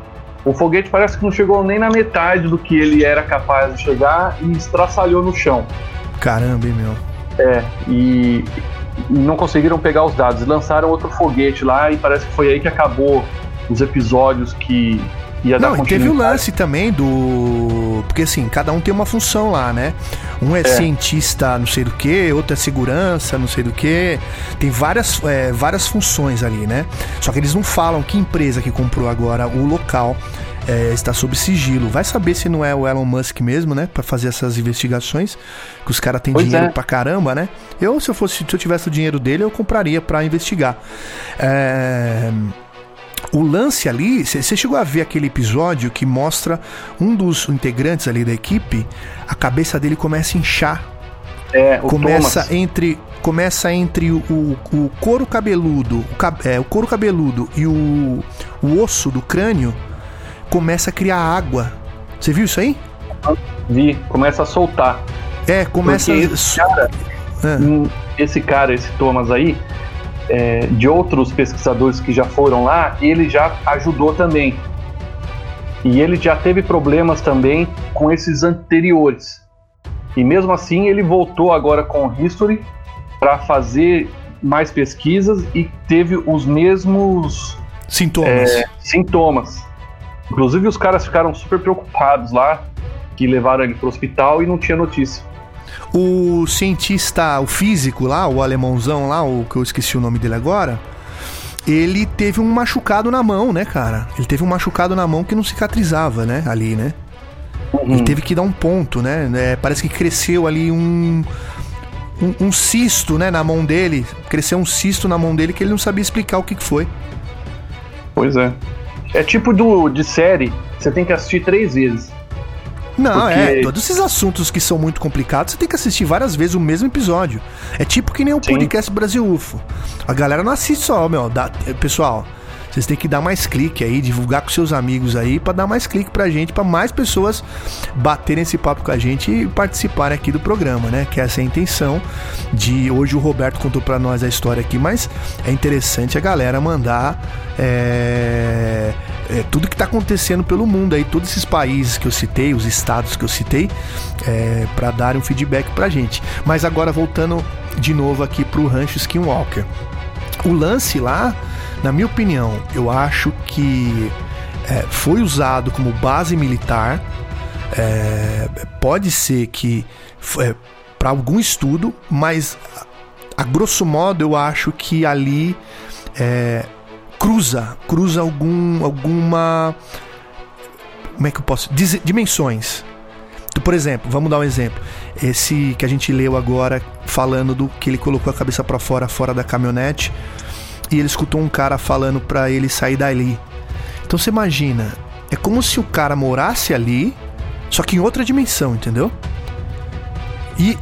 O foguete parece que não chegou nem na metade do que ele era capaz de chegar e estraçalhou no chão. Caramba, hein, meu? É, e não conseguiram pegar os dados. Lançaram outro foguete lá e parece que foi aí que acabou os episódios que ia dar Não, e teve o lance também do. Porque assim, cada um tem uma função lá, né? Um é, é. cientista não sei do que, outro é segurança, não sei do que. Tem várias, é, várias funções ali, né? Só que eles não falam que empresa que comprou agora o local. É, está sob sigilo. Vai saber se não é o Elon Musk mesmo, né? Para fazer essas investigações. Que os caras têm dinheiro é. pra caramba, né? Eu, se eu fosse, se eu tivesse o dinheiro dele, eu compraria para investigar. É o lance ali, você chegou a ver aquele episódio que mostra um dos integrantes ali da equipe, a cabeça dele começa a inchar. É, o começa Thomas. entre começa entre o, o, couro cabeludo, o, é, o couro cabeludo e o, o osso do crânio começa a criar água. Você viu isso aí? Vi, começa a soltar. É, começa Porque esse cara, é. esse cara, esse Thomas aí, é, de outros pesquisadores que já foram lá, ele já ajudou também. E ele já teve problemas também com esses anteriores. E mesmo assim, ele voltou agora com o History para fazer mais pesquisas e teve os mesmos sintomas. É, sintomas. Inclusive, os caras ficaram super preocupados lá, que levaram ele para o hospital e não tinha notícia. O cientista, o físico lá, o alemãozão lá, o que eu esqueci o nome dele agora, ele teve um machucado na mão, né, cara? Ele teve um machucado na mão que não cicatrizava, né, ali, né? Uhum. Ele teve que dar um ponto, né? É, parece que cresceu ali um, um, um, cisto, né, na mão dele. Cresceu um cisto na mão dele que ele não sabia explicar o que, que foi. Pois é. É tipo do, de série, você tem que assistir três vezes. Não, é, Porque... é. Todos esses assuntos que são muito complicados, você tem que assistir várias vezes o mesmo episódio. É tipo que nem o Sim. podcast Brasil UFO. A galera não assiste só, meu. Dá, pessoal, Vocês têm que dar mais clique aí, divulgar com seus amigos aí, para dar mais clique pra gente, para mais pessoas baterem esse papo com a gente e participarem aqui do programa, né? Que essa é a intenção de. Hoje o Roberto contou para nós a história aqui, mas é interessante a galera mandar. É, é, tudo que está acontecendo pelo mundo aí, todos esses países que eu citei, os estados que eu citei, é, para dar um feedback pra gente. Mas agora voltando de novo aqui pro Rancho Skinwalker. O lance lá, na minha opinião, eu acho que é, foi usado como base militar. É, pode ser que é, para algum estudo, mas a grosso modo eu acho que ali é, cruza, cruza algum, alguma, como é que eu posso, dimensões. Então, por exemplo, vamos dar um exemplo. Esse que a gente leu agora falando do que ele colocou a cabeça para fora, fora da caminhonete, e ele escutou um cara falando para ele sair dali. Então você imagina, é como se o cara morasse ali, só que em outra dimensão, entendeu? E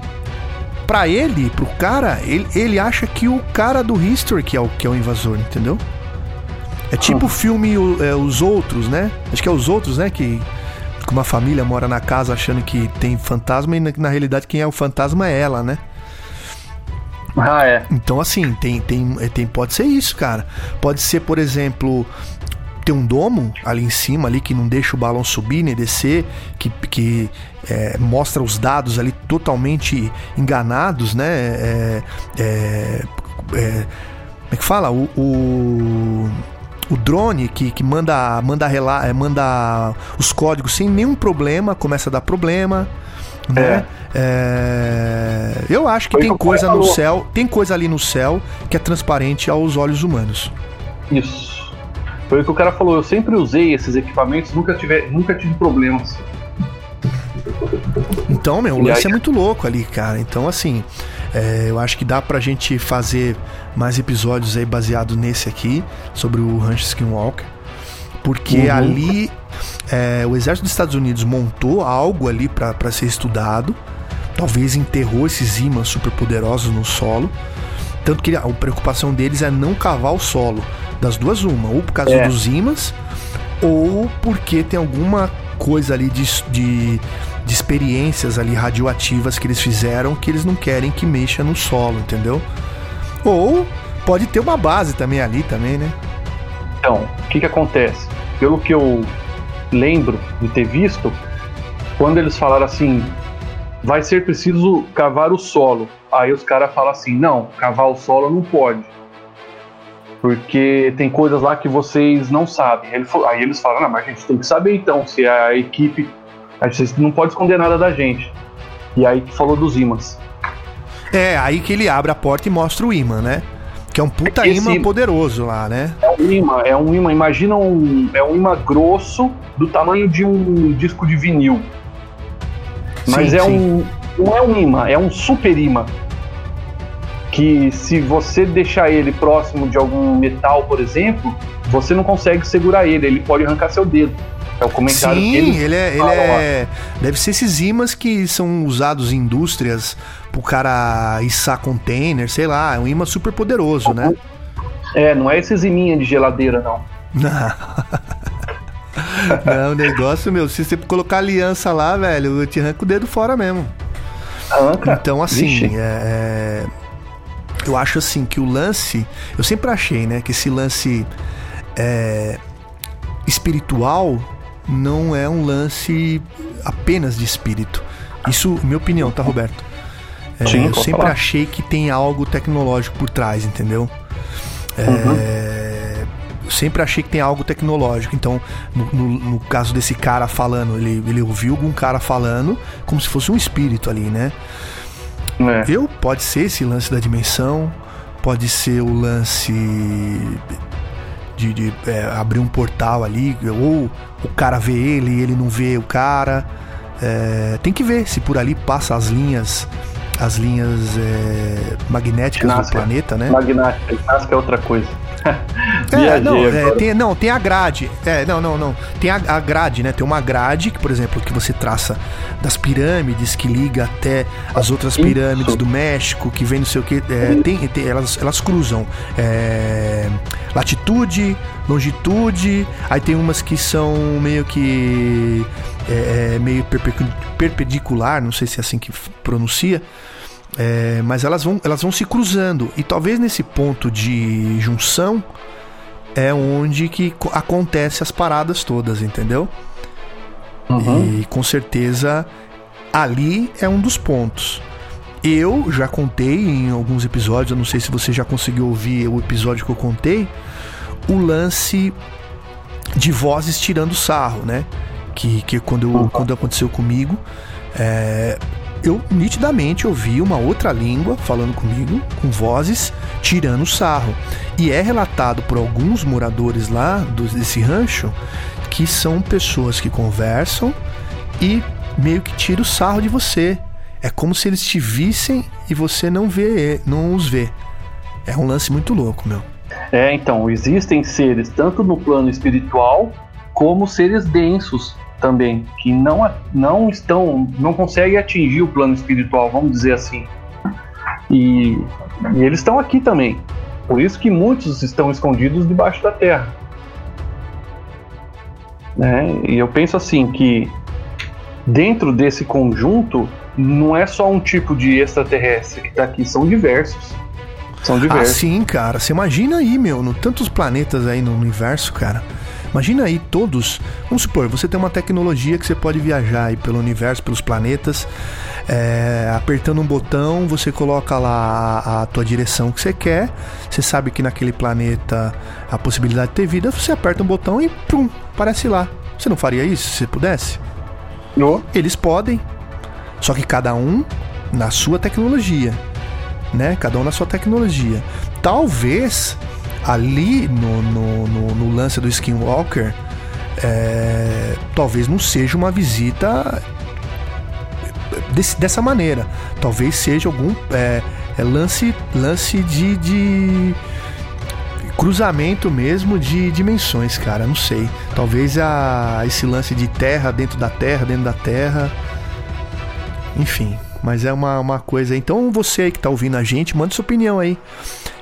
para ele, pro cara, ele, ele acha que o cara do History que é o, que é o invasor, entendeu? É tipo o filme é, Os Outros, né? Acho que é Os Outros, né? Que uma família mora na casa achando que tem fantasma e na, na realidade quem é o fantasma é ela, né? Ah, é. Então, assim, tem, tem, é, tem, pode ser isso, cara. Pode ser, por exemplo, ter um domo ali em cima, ali que não deixa o balão subir nem descer, que, que é, mostra os dados ali totalmente enganados, né? É, é, é como é que fala? o, o o drone que, que manda manda rela, é, manda os códigos sem nenhum problema, começa a dar problema. Né? É. É... Eu acho que Foi tem coisa no céu, tem coisa ali no céu que é transparente aos olhos humanos. Isso. Foi o que o cara falou. Eu sempre usei esses equipamentos, nunca tive, nunca tive problemas. Então, meu, o lance é muito louco ali, cara. Então, assim, é, eu acho que dá pra gente fazer mais episódios aí baseado nesse aqui, sobre o Rancho Skinwalker. Porque uhum. ali é, o exército dos Estados Unidos montou algo ali para ser estudado. Talvez enterrou esses ímãs superpoderosos no solo. Tanto que a preocupação deles é não cavar o solo. Das duas, uma. Ou por causa é. dos ímãs, ou porque tem alguma coisa ali de, de de experiências ali radioativas que eles fizeram que eles não querem que mexa no solo, entendeu? Ou pode ter uma base também ali também, né? Então, o que que acontece? Pelo que eu lembro de ter visto, quando eles falaram assim, vai ser preciso cavar o solo. Aí os caras falam assim, não, cavar o solo não pode. Porque tem coisas lá que vocês não sabem. Aí eles falam, não, mas a gente tem que saber então se a equipe a gente não pode esconder nada da gente. E aí que falou dos ímãs. É, aí que ele abre a porta e mostra o imã, né? Que é um puta Esse imã poderoso lá, né? É um imã, é um imã. Imagina um. É um imã grosso do tamanho de um disco de vinil. Mas sim, é sim. um. Não é um imã, é um super imã. Que se você deixar ele próximo de algum metal, por exemplo, você não consegue segurar ele, ele pode arrancar seu dedo. É o comentário Sim, ele, ele é. Ele é deve ser esses imãs que são usados em indústrias pro cara içar container, sei lá. É um imã super poderoso, né? É, não é esses iminha de geladeira, não. [LAUGHS] Não. o negócio, meu, se você colocar aliança lá, velho, eu te arranco o dedo fora mesmo. Arranca? Então, assim, é, é, eu acho assim que o lance. Eu sempre achei, né, que esse lance é, espiritual não é um lance apenas de espírito. Isso, minha opinião, tá, Roberto? É, Sim, eu sempre falar. achei que tem algo tecnológico por trás, entendeu? É, uhum. Eu sempre achei que tem algo tecnológico. Então, no, no, no, caso desse cara falando, ele, ele ouviu algum cara falando como se fosse um espírito ali, né? É. Eu, pode ser esse lance da dimensão, pode ser o lance de, de é, abrir um portal ali, ou o cara vê ele e ele não vê o cara. É, tem que ver se por ali passa as linhas as linhas é, magnéticas do planeta, né? Magnética, Nazca é outra coisa. [LAUGHS] É, não, é, tem, não, tem a grade. É, não, não, não. Tem a, a, grade, né? Tem uma grade, que, por exemplo, que você traça das pirâmides, que liga até as outras pirâmides do México, que vem não sei o que. É, tem, tem, elas, elas cruzam é, latitude, longitude, aí tem umas que são meio que. É, é meio perpendicular, não sei se é assim que pronuncia. É, mas elas vão, elas vão se cruzando. E talvez nesse ponto de junção é onde que acontece as paradas todas, entendeu? Uhum. E com certeza ali é um dos pontos. Eu já contei em alguns episódios, eu não sei se você já conseguiu ouvir o episódio que eu contei, o lance de vozes tirando sarro, né? Que, que quando, eu, uhum. quando aconteceu comigo, é, eu nitidamente ouvi uma outra língua falando comigo, com vozes, tirando sarro. E é relatado por alguns moradores lá desse rancho que são pessoas que conversam e meio que tiram sarro de você. É como se eles te vissem e você não vê, não os vê. É um lance muito louco, meu. É, então, existem seres tanto no plano espiritual como seres densos também, que não, não estão, não conseguem atingir o plano espiritual, vamos dizer assim. E, e eles estão aqui também. Por isso que muitos estão escondidos debaixo da terra. Né? E eu penso assim que dentro desse conjunto não é só um tipo de extraterrestre que está aqui, são diversos. São diversos. Ah, sim, cara. Você imagina aí, meu, no tantos planetas aí no universo, cara. Imagina aí todos. Vamos supor, você tem uma tecnologia que você pode viajar aí pelo universo, pelos planetas. É, apertando um botão, você coloca lá a, a, tua direção que você quer. Você sabe que naquele planeta a possibilidade de ter vida, você aperta um botão e pum, aparece lá. Você não faria isso se você pudesse? Não. Eles podem. Só que cada um na sua tecnologia, né? Cada um na sua tecnologia. Talvez ali no, no, no, no lance do Skinwalker, é, talvez não seja uma visita desse, dessa maneira. Talvez seja algum é, é lance, lance de, de, cruzamento mesmo de dimensões, cara. Não sei. Talvez a, esse lance de terra dentro da terra, dentro da terra. Enfim, mas é uma, uma coisa. Então você aí que tá ouvindo a gente, manda sua opinião aí.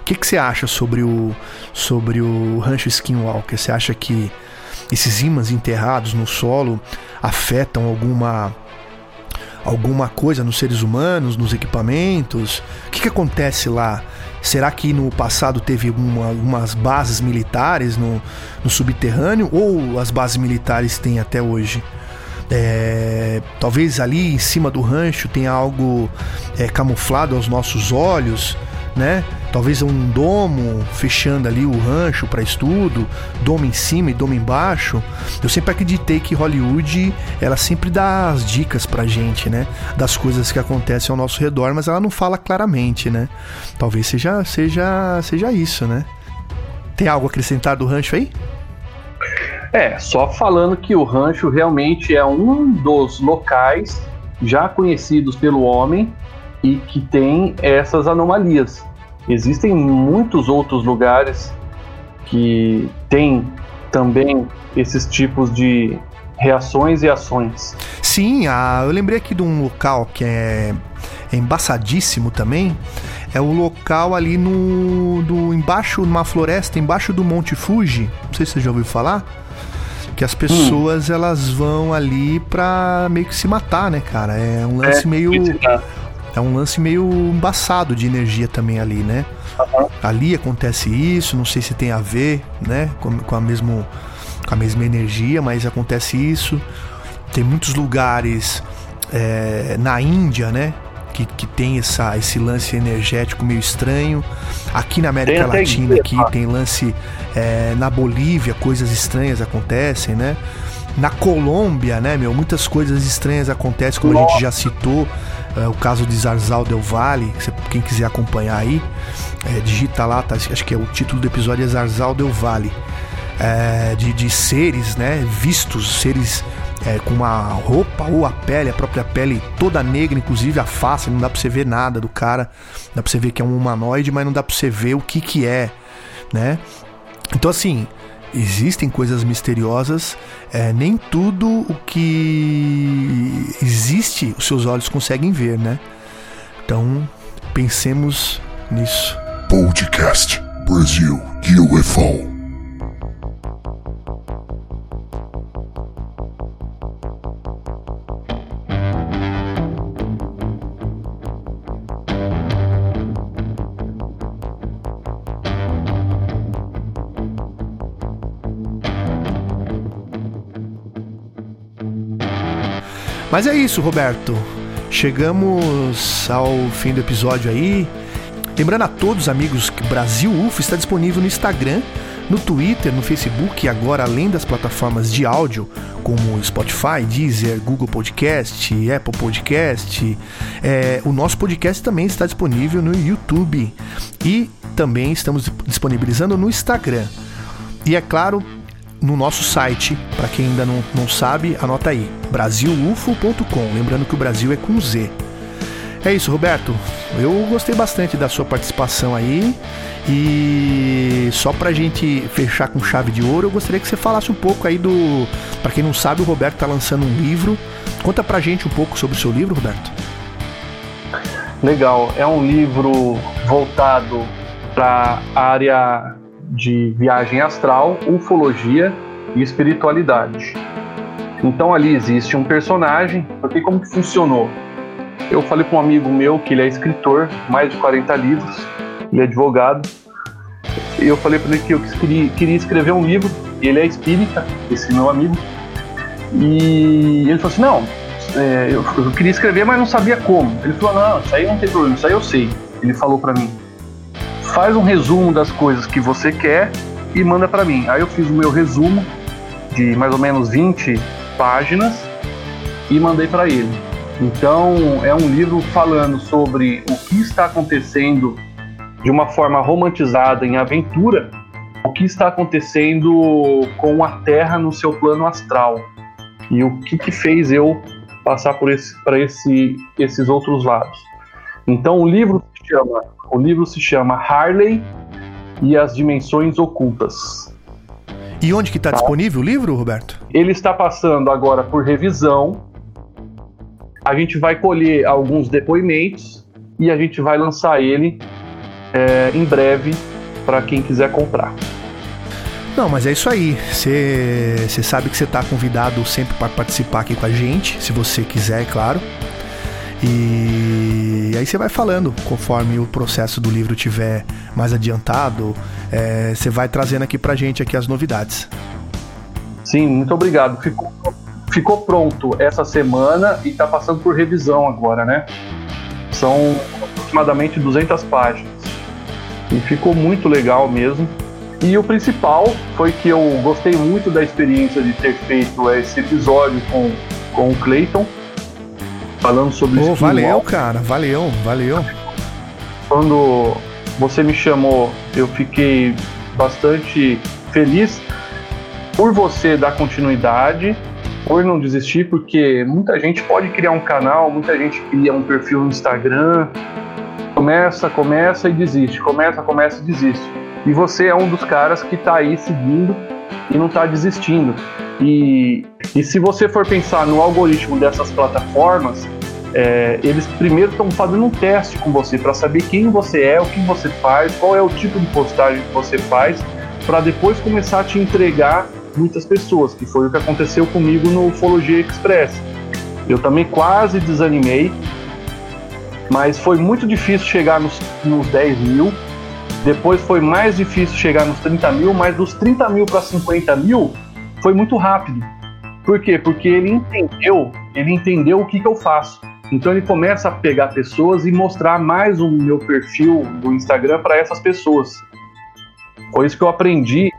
O que, que você acha sobre o, sobre o rancho Skinwalker? Você acha que esses ímãs enterrados no solo afetam alguma alguma coisa nos seres humanos, nos equipamentos? O que, que acontece lá? Será que no passado teve alguma, algumas bases militares no, no subterrâneo ou as bases militares têm até hoje? É, talvez ali em cima do rancho tenha algo é, camuflado aos nossos olhos né? Talvez um domo fechando ali o rancho para estudo, domo em cima e domo embaixo. Eu sempre acreditei que Hollywood ela sempre dá as dicas pra gente, né? Das coisas que acontecem ao nosso redor, mas ela não fala claramente, né? Talvez seja seja seja isso, né? Tem algo a acrescentar do rancho aí? É, só falando que o rancho realmente é um dos locais já conhecidos pelo homem e que tem essas anomalias. Existem muitos outros lugares que têm também esses tipos de reações e ações. Sim, ah, eu lembrei aqui de um local que é, é embaçadíssimo também. É o local ali no do embaixo numa floresta embaixo do Monte Fuji. Não sei se você já ouviu falar que as pessoas hum. elas vão ali pra meio que se matar, né, cara? É um lance é, meio é um lance meio embaçado de energia também ali, né? Uhum. Ali acontece isso, não sei se tem a ver, né, com, com, a mesmo, com a mesma energia, mas acontece isso. Tem muitos lugares é, na Índia, né, que, que tem essa, esse lance energético meio estranho. Aqui na América Latina aqui, tem lance é, na Bolívia, coisas estranhas acontecem, né? Na Colômbia, né, meu, muitas coisas estranhas acontecem, como a gente já citou é, o caso de Zarzal Del Valle, quem quiser acompanhar aí, é, digita lá, tá, acho que é o título do episódio é Zarzal Del Valle, é, de, de seres, né, vistos, seres é, com uma roupa ou a pele, a própria pele toda negra, inclusive a face, não dá pra você ver nada do cara, dá pra você ver que é um humanoide, mas não dá pra você ver o que que é, né? Então, assim, existem coisas misteriosas, é, nem tudo o que existe os seus olhos conseguem ver, né? Então, pensemos nisso. Podcast Brasil UFO. Mas é isso, Roberto. Chegamos ao fim do episódio aí. Lembrando a todos, amigos, que Brasil UFO está disponível no Instagram, no Twitter, no Facebook e agora além das plataformas de áudio como Spotify, Deezer, Google Podcast, Apple Podcast. É, o nosso podcast também está disponível no YouTube e também estamos disponibilizando no Instagram. E é claro, no nosso site. Para quem ainda não, não sabe, anota aí: brasilufo.com. Lembrando que o Brasil é com Z. É isso, Roberto. Eu gostei bastante da sua participação aí. E só pra gente fechar com chave de ouro, eu gostaria que você falasse um pouco aí do. Para quem não sabe, o Roberto tá lançando um livro. Conta pra gente um pouco sobre o seu livro, Roberto. Legal, é um livro voltado para área de viagem astral, ufologia e espiritualidade. Então ali existe um personagem, porque como que funcionou? Eu falei para um amigo meu que ele é escritor, mais de 40 livros, ele é advogado. E eu falei para ele que eu queria, escrever um livro, ele é espírita, esse meu amigo. E ele falou assim: Não, é, eu, eu, queria escrever, mas não sabia como. Ele falou: Não, isso aí não tem problema, isso aí eu sei. Ele falou para mim faz um resumo das coisas que você quer e manda para mim. Aí eu fiz o meu resumo de mais ou menos 20 páginas e mandei para ele. Então é um livro falando sobre o que está acontecendo de uma forma romantizada em aventura, o que está acontecendo com a Terra no seu plano astral e o que, que fez eu passar por esse, para esse, esses outros lados. Então o livro se chama o livro se chama Harley e as Dimensões Ocultas. E onde que está tá? disponível o livro, Roberto? Ele está passando agora por revisão. A gente vai colher alguns depoimentos e a gente vai lançar ele é, em breve para quem quiser comprar. Não, mas é isso aí. Você sabe que você está convidado sempre para participar aqui com a gente, se você quiser, é claro. E aí você vai falando conforme o processo do livro tiver mais adiantado, é, você vai trazendo aqui pra gente aqui as novidades. Sim, muito obrigado. Ficou, ficou pronto essa semana e está passando por revisão agora, né? São aproximadamente 200 páginas. E ficou muito legal mesmo. E o principal foi que eu gostei muito da experiência de ter feito esse episódio com, com o Clayton falando sobre oh, Valeu, cara, valeu, valeu. Quando você me chamou, eu fiquei bastante feliz por você dar continuidade, por não desistir, porque muita gente pode criar um canal, muita gente cria um perfil no Instagram, começa, começa e desiste, começa, começa e desiste. E você é um dos caras que está aí seguindo e não está desistindo. E, e se você for pensar no algoritmo dessas plataformas, é, eles primeiro estão fazendo um teste com você para saber quem você é, o que você faz, qual é o tipo de postagem que você faz, para depois começar a te entregar muitas pessoas, que foi o que aconteceu comigo no Ufologia Express. Eu também quase desanimei, mas foi muito difícil chegar nos, nos 10 mil. Depois foi mais difícil chegar nos 30 mil, mas dos 30 mil para 50 mil foi muito rápido. Por quê? Porque ele entendeu, ele entendeu o que, que eu faço. Então ele começa a pegar pessoas e mostrar mais o meu perfil do Instagram para essas pessoas. Foi isso que eu aprendi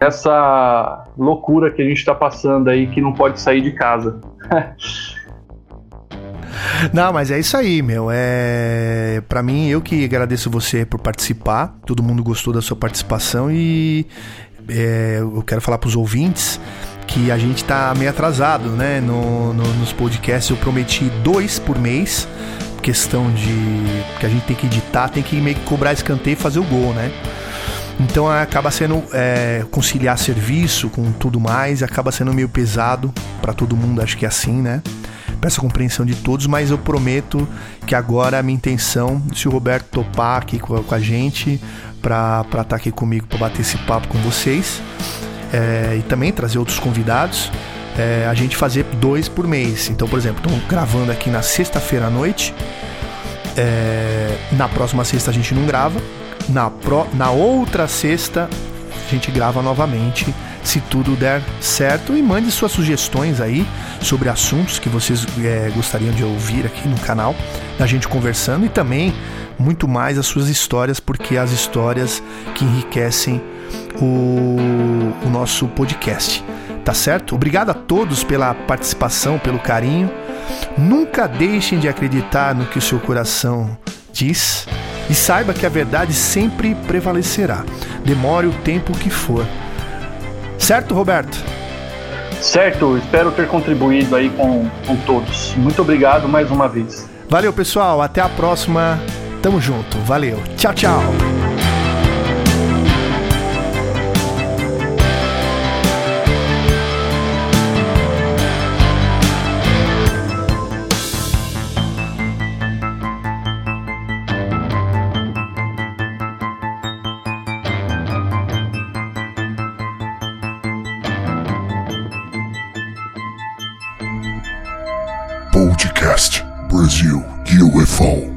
essa loucura que a gente está passando aí que não pode sair de casa. [LAUGHS] Não, mas é isso aí, meu. É para mim eu que agradeço você por participar. Todo mundo gostou da sua participação e é, eu quero falar para os ouvintes que a gente tá meio atrasado, né? No, no, nos podcasts eu prometi dois por mês, questão de que a gente tem que editar, tem que meio que cobrar escanteio e fazer o gol, né? Então acaba sendo é, conciliar serviço com tudo mais, acaba sendo meio pesado para todo mundo, acho que é assim, né? Peço a compreensão de todos, mas eu prometo que agora a minha intenção, se o Roberto topar aqui com a, com a gente, para estar tá aqui comigo, para bater esse papo com vocês, é, e também trazer outros convidados, é, a gente fazer dois por mês. Então, por exemplo, estou gravando aqui na sexta-feira à noite. É, na próxima sexta a gente não grava. Na, pro, na outra sexta a gente grava novamente, se tudo der certo. E mande suas sugestões aí sobre assuntos que vocês é, gostariam de ouvir aqui no canal, da gente conversando e também muito mais as suas histórias, porque as histórias que enriquecem o, o nosso podcast. Tá certo? Obrigado a todos pela participação, pelo carinho. Nunca deixem de acreditar no que o seu coração diz e saiba que a verdade sempre prevalecerá, demore o tempo que for. Certo, Roberto? Certo, espero ter contribuído aí com, com todos. Muito obrigado mais uma vez. Valeu, pessoal. Até a próxima. Tamo junto. Valeu. Tchau, tchau. Podcast Brasil UFO.